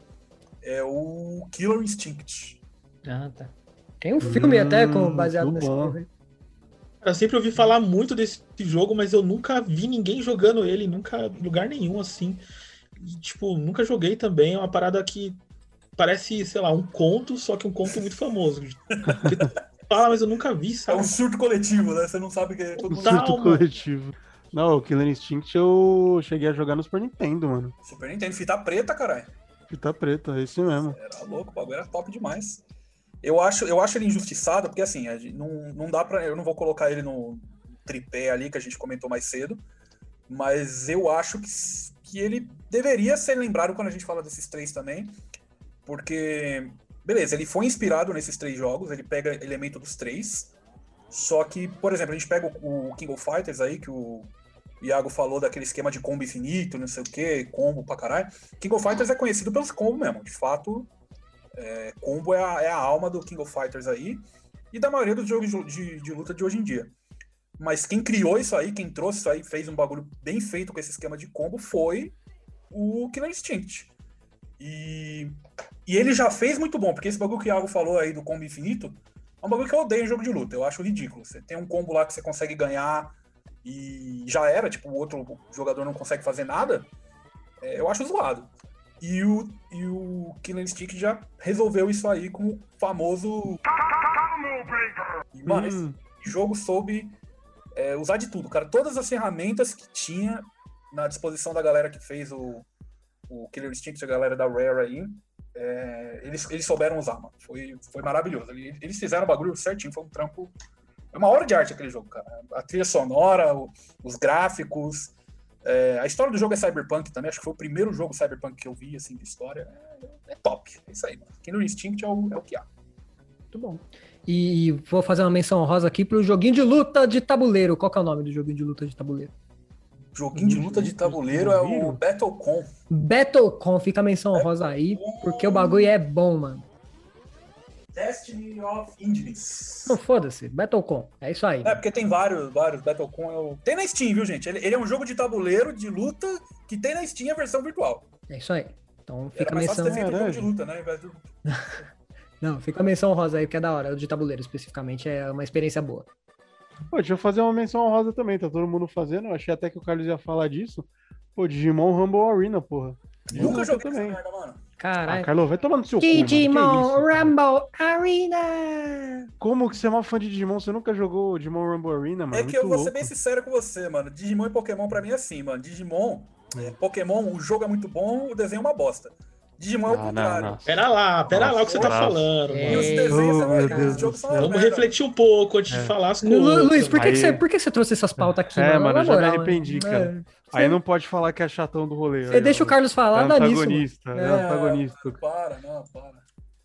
é o Killer Instinct. Ah, tá. Tem um filme até com, Hum, baseado nesse bom. Eu sempre ouvi falar muito desse jogo, mas eu nunca vi ninguém jogando ele, nunca em lugar nenhum assim. E, tipo, nunca joguei também. É uma parada que parece, sei lá, um conto, só que um conto muito famoso. Fala, mas eu nunca vi, É sabe? um surto coletivo, né? Você não sabe que todo Um mundo... Surto Calma. coletivo. Não, o Killer Instinct eu cheguei a jogar no Super Nintendo, mano. Super Nintendo, fita preta, caralho. Fita preta, é isso mesmo. Era louco, o bagulho era top demais. Eu acho, eu acho ele injustiçado, porque assim, não, não dá pra. Eu não vou colocar ele no tripé ali que a gente comentou mais cedo, mas eu acho que, que ele deveria ser lembrado quando a gente fala desses três também, porque, beleza, ele foi inspirado nesses três jogos, ele pega elemento dos três, só que, por exemplo, a gente pega o, o King of Fighters aí, que o Iago falou daquele esquema de combo infinito, não sei o que, combo pra caralho. King of Fighters é conhecido pelos combos mesmo, de fato, é, combo é a, é a alma do King of Fighters aí e da maioria dos jogos de, de- luta de hoje em dia. Mas quem criou isso aí, quem trouxe isso aí, fez um bagulho bem feito com esse esquema de combo foi o Killer Instinct. E, e ele já fez muito bom, porque esse bagulho que o Iago falou aí do combo infinito é um bagulho que eu odeio em jogo de luta. Eu acho ridículo. Você tem um combo lá que você consegue ganhar e já era, tipo, o outro jogador não consegue fazer nada. É, eu acho zoado. E o, e o Killer Instinct já resolveu isso aí com o famoso. E, mano, esse Hum, jogo soube é, usar de tudo, cara. Todas as ferramentas que tinha na disposição da galera que fez o, o Killer Instinct, a galera da Rare aí, é, eles, eles souberam usar, mano. Foi, foi maravilhoso. Eles, eles fizeram o bagulho certinho, foi um trampo. É uma hora de arte aquele jogo, cara. A trilha sonora, o- os gráficos. É, a história do jogo é cyberpunk também. Acho que foi o primeiro jogo cyberpunk que eu vi, assim, de história. É, é top. É isso aí, mano. Killer Instinct é o, é o que há. Muito bom. E vou fazer uma menção honrosa aqui pro joguinho de luta de tabuleiro. Qual que é o nome do joguinho de luta de tabuleiro? Joguinho de luta de tabuleiro é o Battlecon. Battlecon, fica a menção honrosa aí, porque o bagulho é bom, mano. Destiny of Indies. Não foda-se, Battlecon, é isso aí. É, porque tem vários, vários. Battlecon é o... Tem na Steam, viu, gente? Ele, ele é um jogo de tabuleiro, de luta, que tem na Steam a versão virtual. É isso aí. Então fica Era a mais fácil menção. ter feito um jogo de luta, né? Não, fica a menção rosa aí, porque é da hora. O de tabuleiro, especificamente, é uma experiência boa. Pô, deixa eu fazer uma menção honrosa também, tá todo mundo fazendo. Eu achei até que o Carlos ia falar disso. Pô, Digimon Rumble Arena, porra. Nunca joguei essa também. merda, mano. Ah, Caralho. Carlos, vai tomar no seu cu, Digimon? Rumble Arena! Como que você é uma fã de Digimon? Você nunca jogou Digimon Rumble Arena, mano? É que eu Muito vou ser louco. bem sincero com você, mano. Digimon e Pokémon pra mim é assim, mano. Digimon, é, Pokémon, o jogo é muito bom, o desenho é uma bosta. Digimon é o Ah, não, contrário. não. Pera lá, pera lá o que você tá Nossa. falando, É. E os desenhos Oh, são meu Deus do céu. Vamos refletir um pouco antes É. de falar as coisas. Luiz, por que, que, Aí- você, por que você trouxe essas pautas aqui? É, mano? mano, eu já me moral, arrependi, mano. cara. É. Aí não pode falar que é chatão do rolê. Você deixa o Carlos falar, é dá nisso. mano. antagonista, é, É, antagonista. Para, não, para.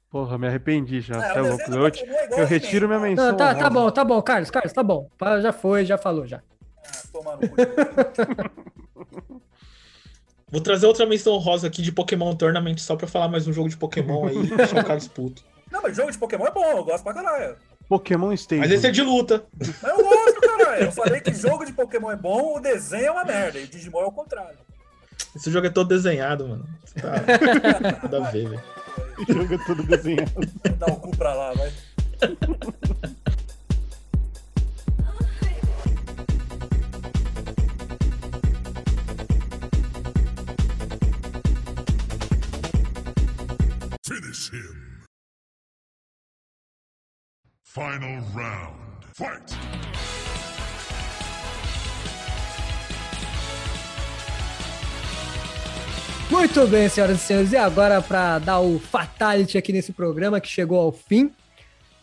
Porra, me arrependi já. É, é do Eu, te- é eu retiro minha menção. Não, tá, tá bom, tá bom, Carlos, Carlos, tá bom. Já foi, já falou, já. Ah, tomar no cu. Vou trazer outra menção rosa aqui de Pokémon Tournament só pra falar mais um jogo de Pokémon aí e deixar o Carlos puto. Não, mas jogo de Pokémon é bom, eu gosto pra caralho. Pokémon Stadium. Mas esse é de luta. Mas eu gosto, caralho. Eu falei que jogo de Pokémon é bom, o desenho é uma merda. E o Digimon é o contrário. Esse jogo é todo desenhado, mano. Tá. Nada a ver, velho. O jogo é todo desenhado. Dá o cu pra lá, vai. Him. Final round. Fight! Muito bem, senhoras e senhores. E agora, para dar o fatality aqui nesse programa que chegou ao fim,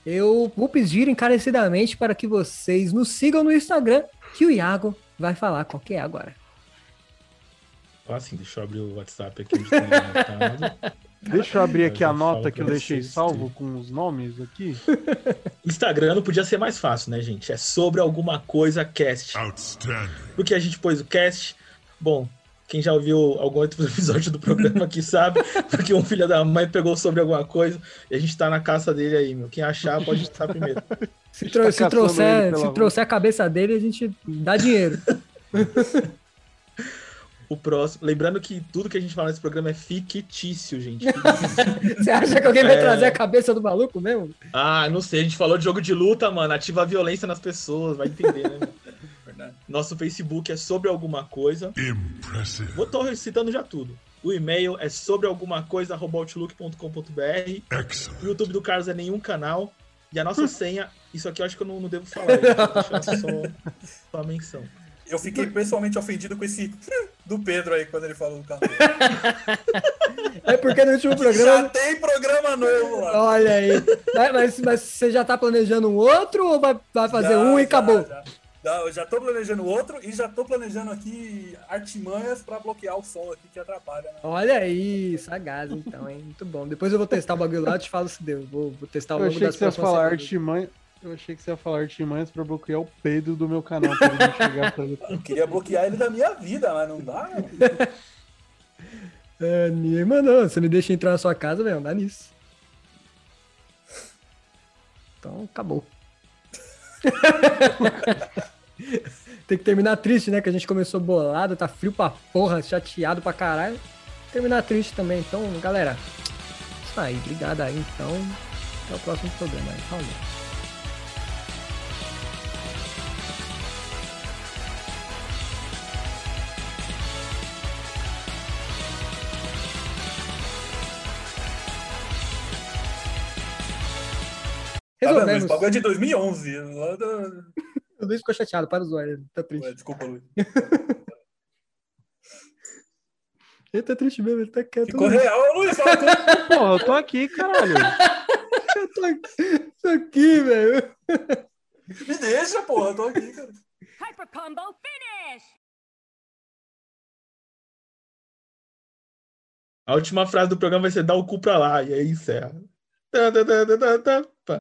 eu vou pedir encarecidamente para que vocês nos sigam no Instagram, que o Iago vai falar qual que é agora. Ah, sim, deixa eu abrir o WhatsApp aqui. Deixa eu abrir aqui Eu a nota que eu deixei vocês salvo com os nomes aqui. Instagram não podia ser mais fácil, né, gente? É sobre alguma coisa cast. Outstanding. Porque a gente pôs o cast. Bom, quem já ouviu algum outro episódio do programa aqui sabe, porque um filho da mãe pegou sobre alguma coisa e a gente tá na caça dele aí, meu. Quem achar pode estar primeiro. Se, tá se trouxer, se trouxer a cabeça dele, a gente dá dinheiro. O próximo. Lembrando que tudo que a gente fala nesse programa é fictício, gente. Você acha que alguém vai É. trazer a cabeça do maluco mesmo? ah, não sei, a gente falou de jogo de luta, mano. Ativa a violência nas pessoas, vai entender, né? Nosso Facebook é sobre alguma coisa. Impressive. Vou tô recitando já tudo. O e-mail é sobre alguma coisa, arroba outlook.com.br. Excellent. O YouTube do Carlos é nenhum canal. E a nossa senha, isso aqui eu acho que eu não, não devo falar. Só, só a menção. Eu fiquei pessoalmente ofendido com esse do Pedro aí, quando ele falou do carro. É porque no último Já programa. tem programa novo lá. Olha aí. Mas, mas- mas você já tá planejando um outro ou vai, vai fazer Já, um e já, acabou? já. Já, eu já tô planejando outro e já tô planejando aqui artimanhas pra bloquear o som aqui que atrapalha. Né? Olha aí, sagaz então, hein? Muito bom. Depois eu vou testar o bagulho lá e te falo se deu. Vou, vou testar ao Eu longo achei que das você ia falar artimanha. Eu achei que você ia falar artimanhas pra bloquear o Pedro do meu canal pra ele não chegar pra ele. Eu queria bloquear ele da minha vida, mas não dá. né? É, ninguém mandou. Você me deixa entrar na sua casa, velho, dá nisso. Então, acabou. Tem que terminar triste, né? Que a gente começou bolado, tá frio pra porra, chateado pra caralho. Terminar triste também. Então, galera, isso aí. Obrigado aí, então. Até o próximo programa aí. Falou. Tá vendo? Esse Resolvemos. bagulho é de 2011. lá do- O Luiz ficou chateado, para o zoar, ele tá triste. Ué, Desculpa, Luiz. Ele tá triste mesmo, ele tá quieto. Ficou real, eu não ia falar com Porra, eu tô aqui, caralho. Eu tô aqui, tô aqui, velho. Me deixa, porra, eu tô aqui, cara. Hyper combo finish! A última frase do programa vai ser dar o cu pra lá, e aí encerra. Tá, tá, tá, tá, tá, tá.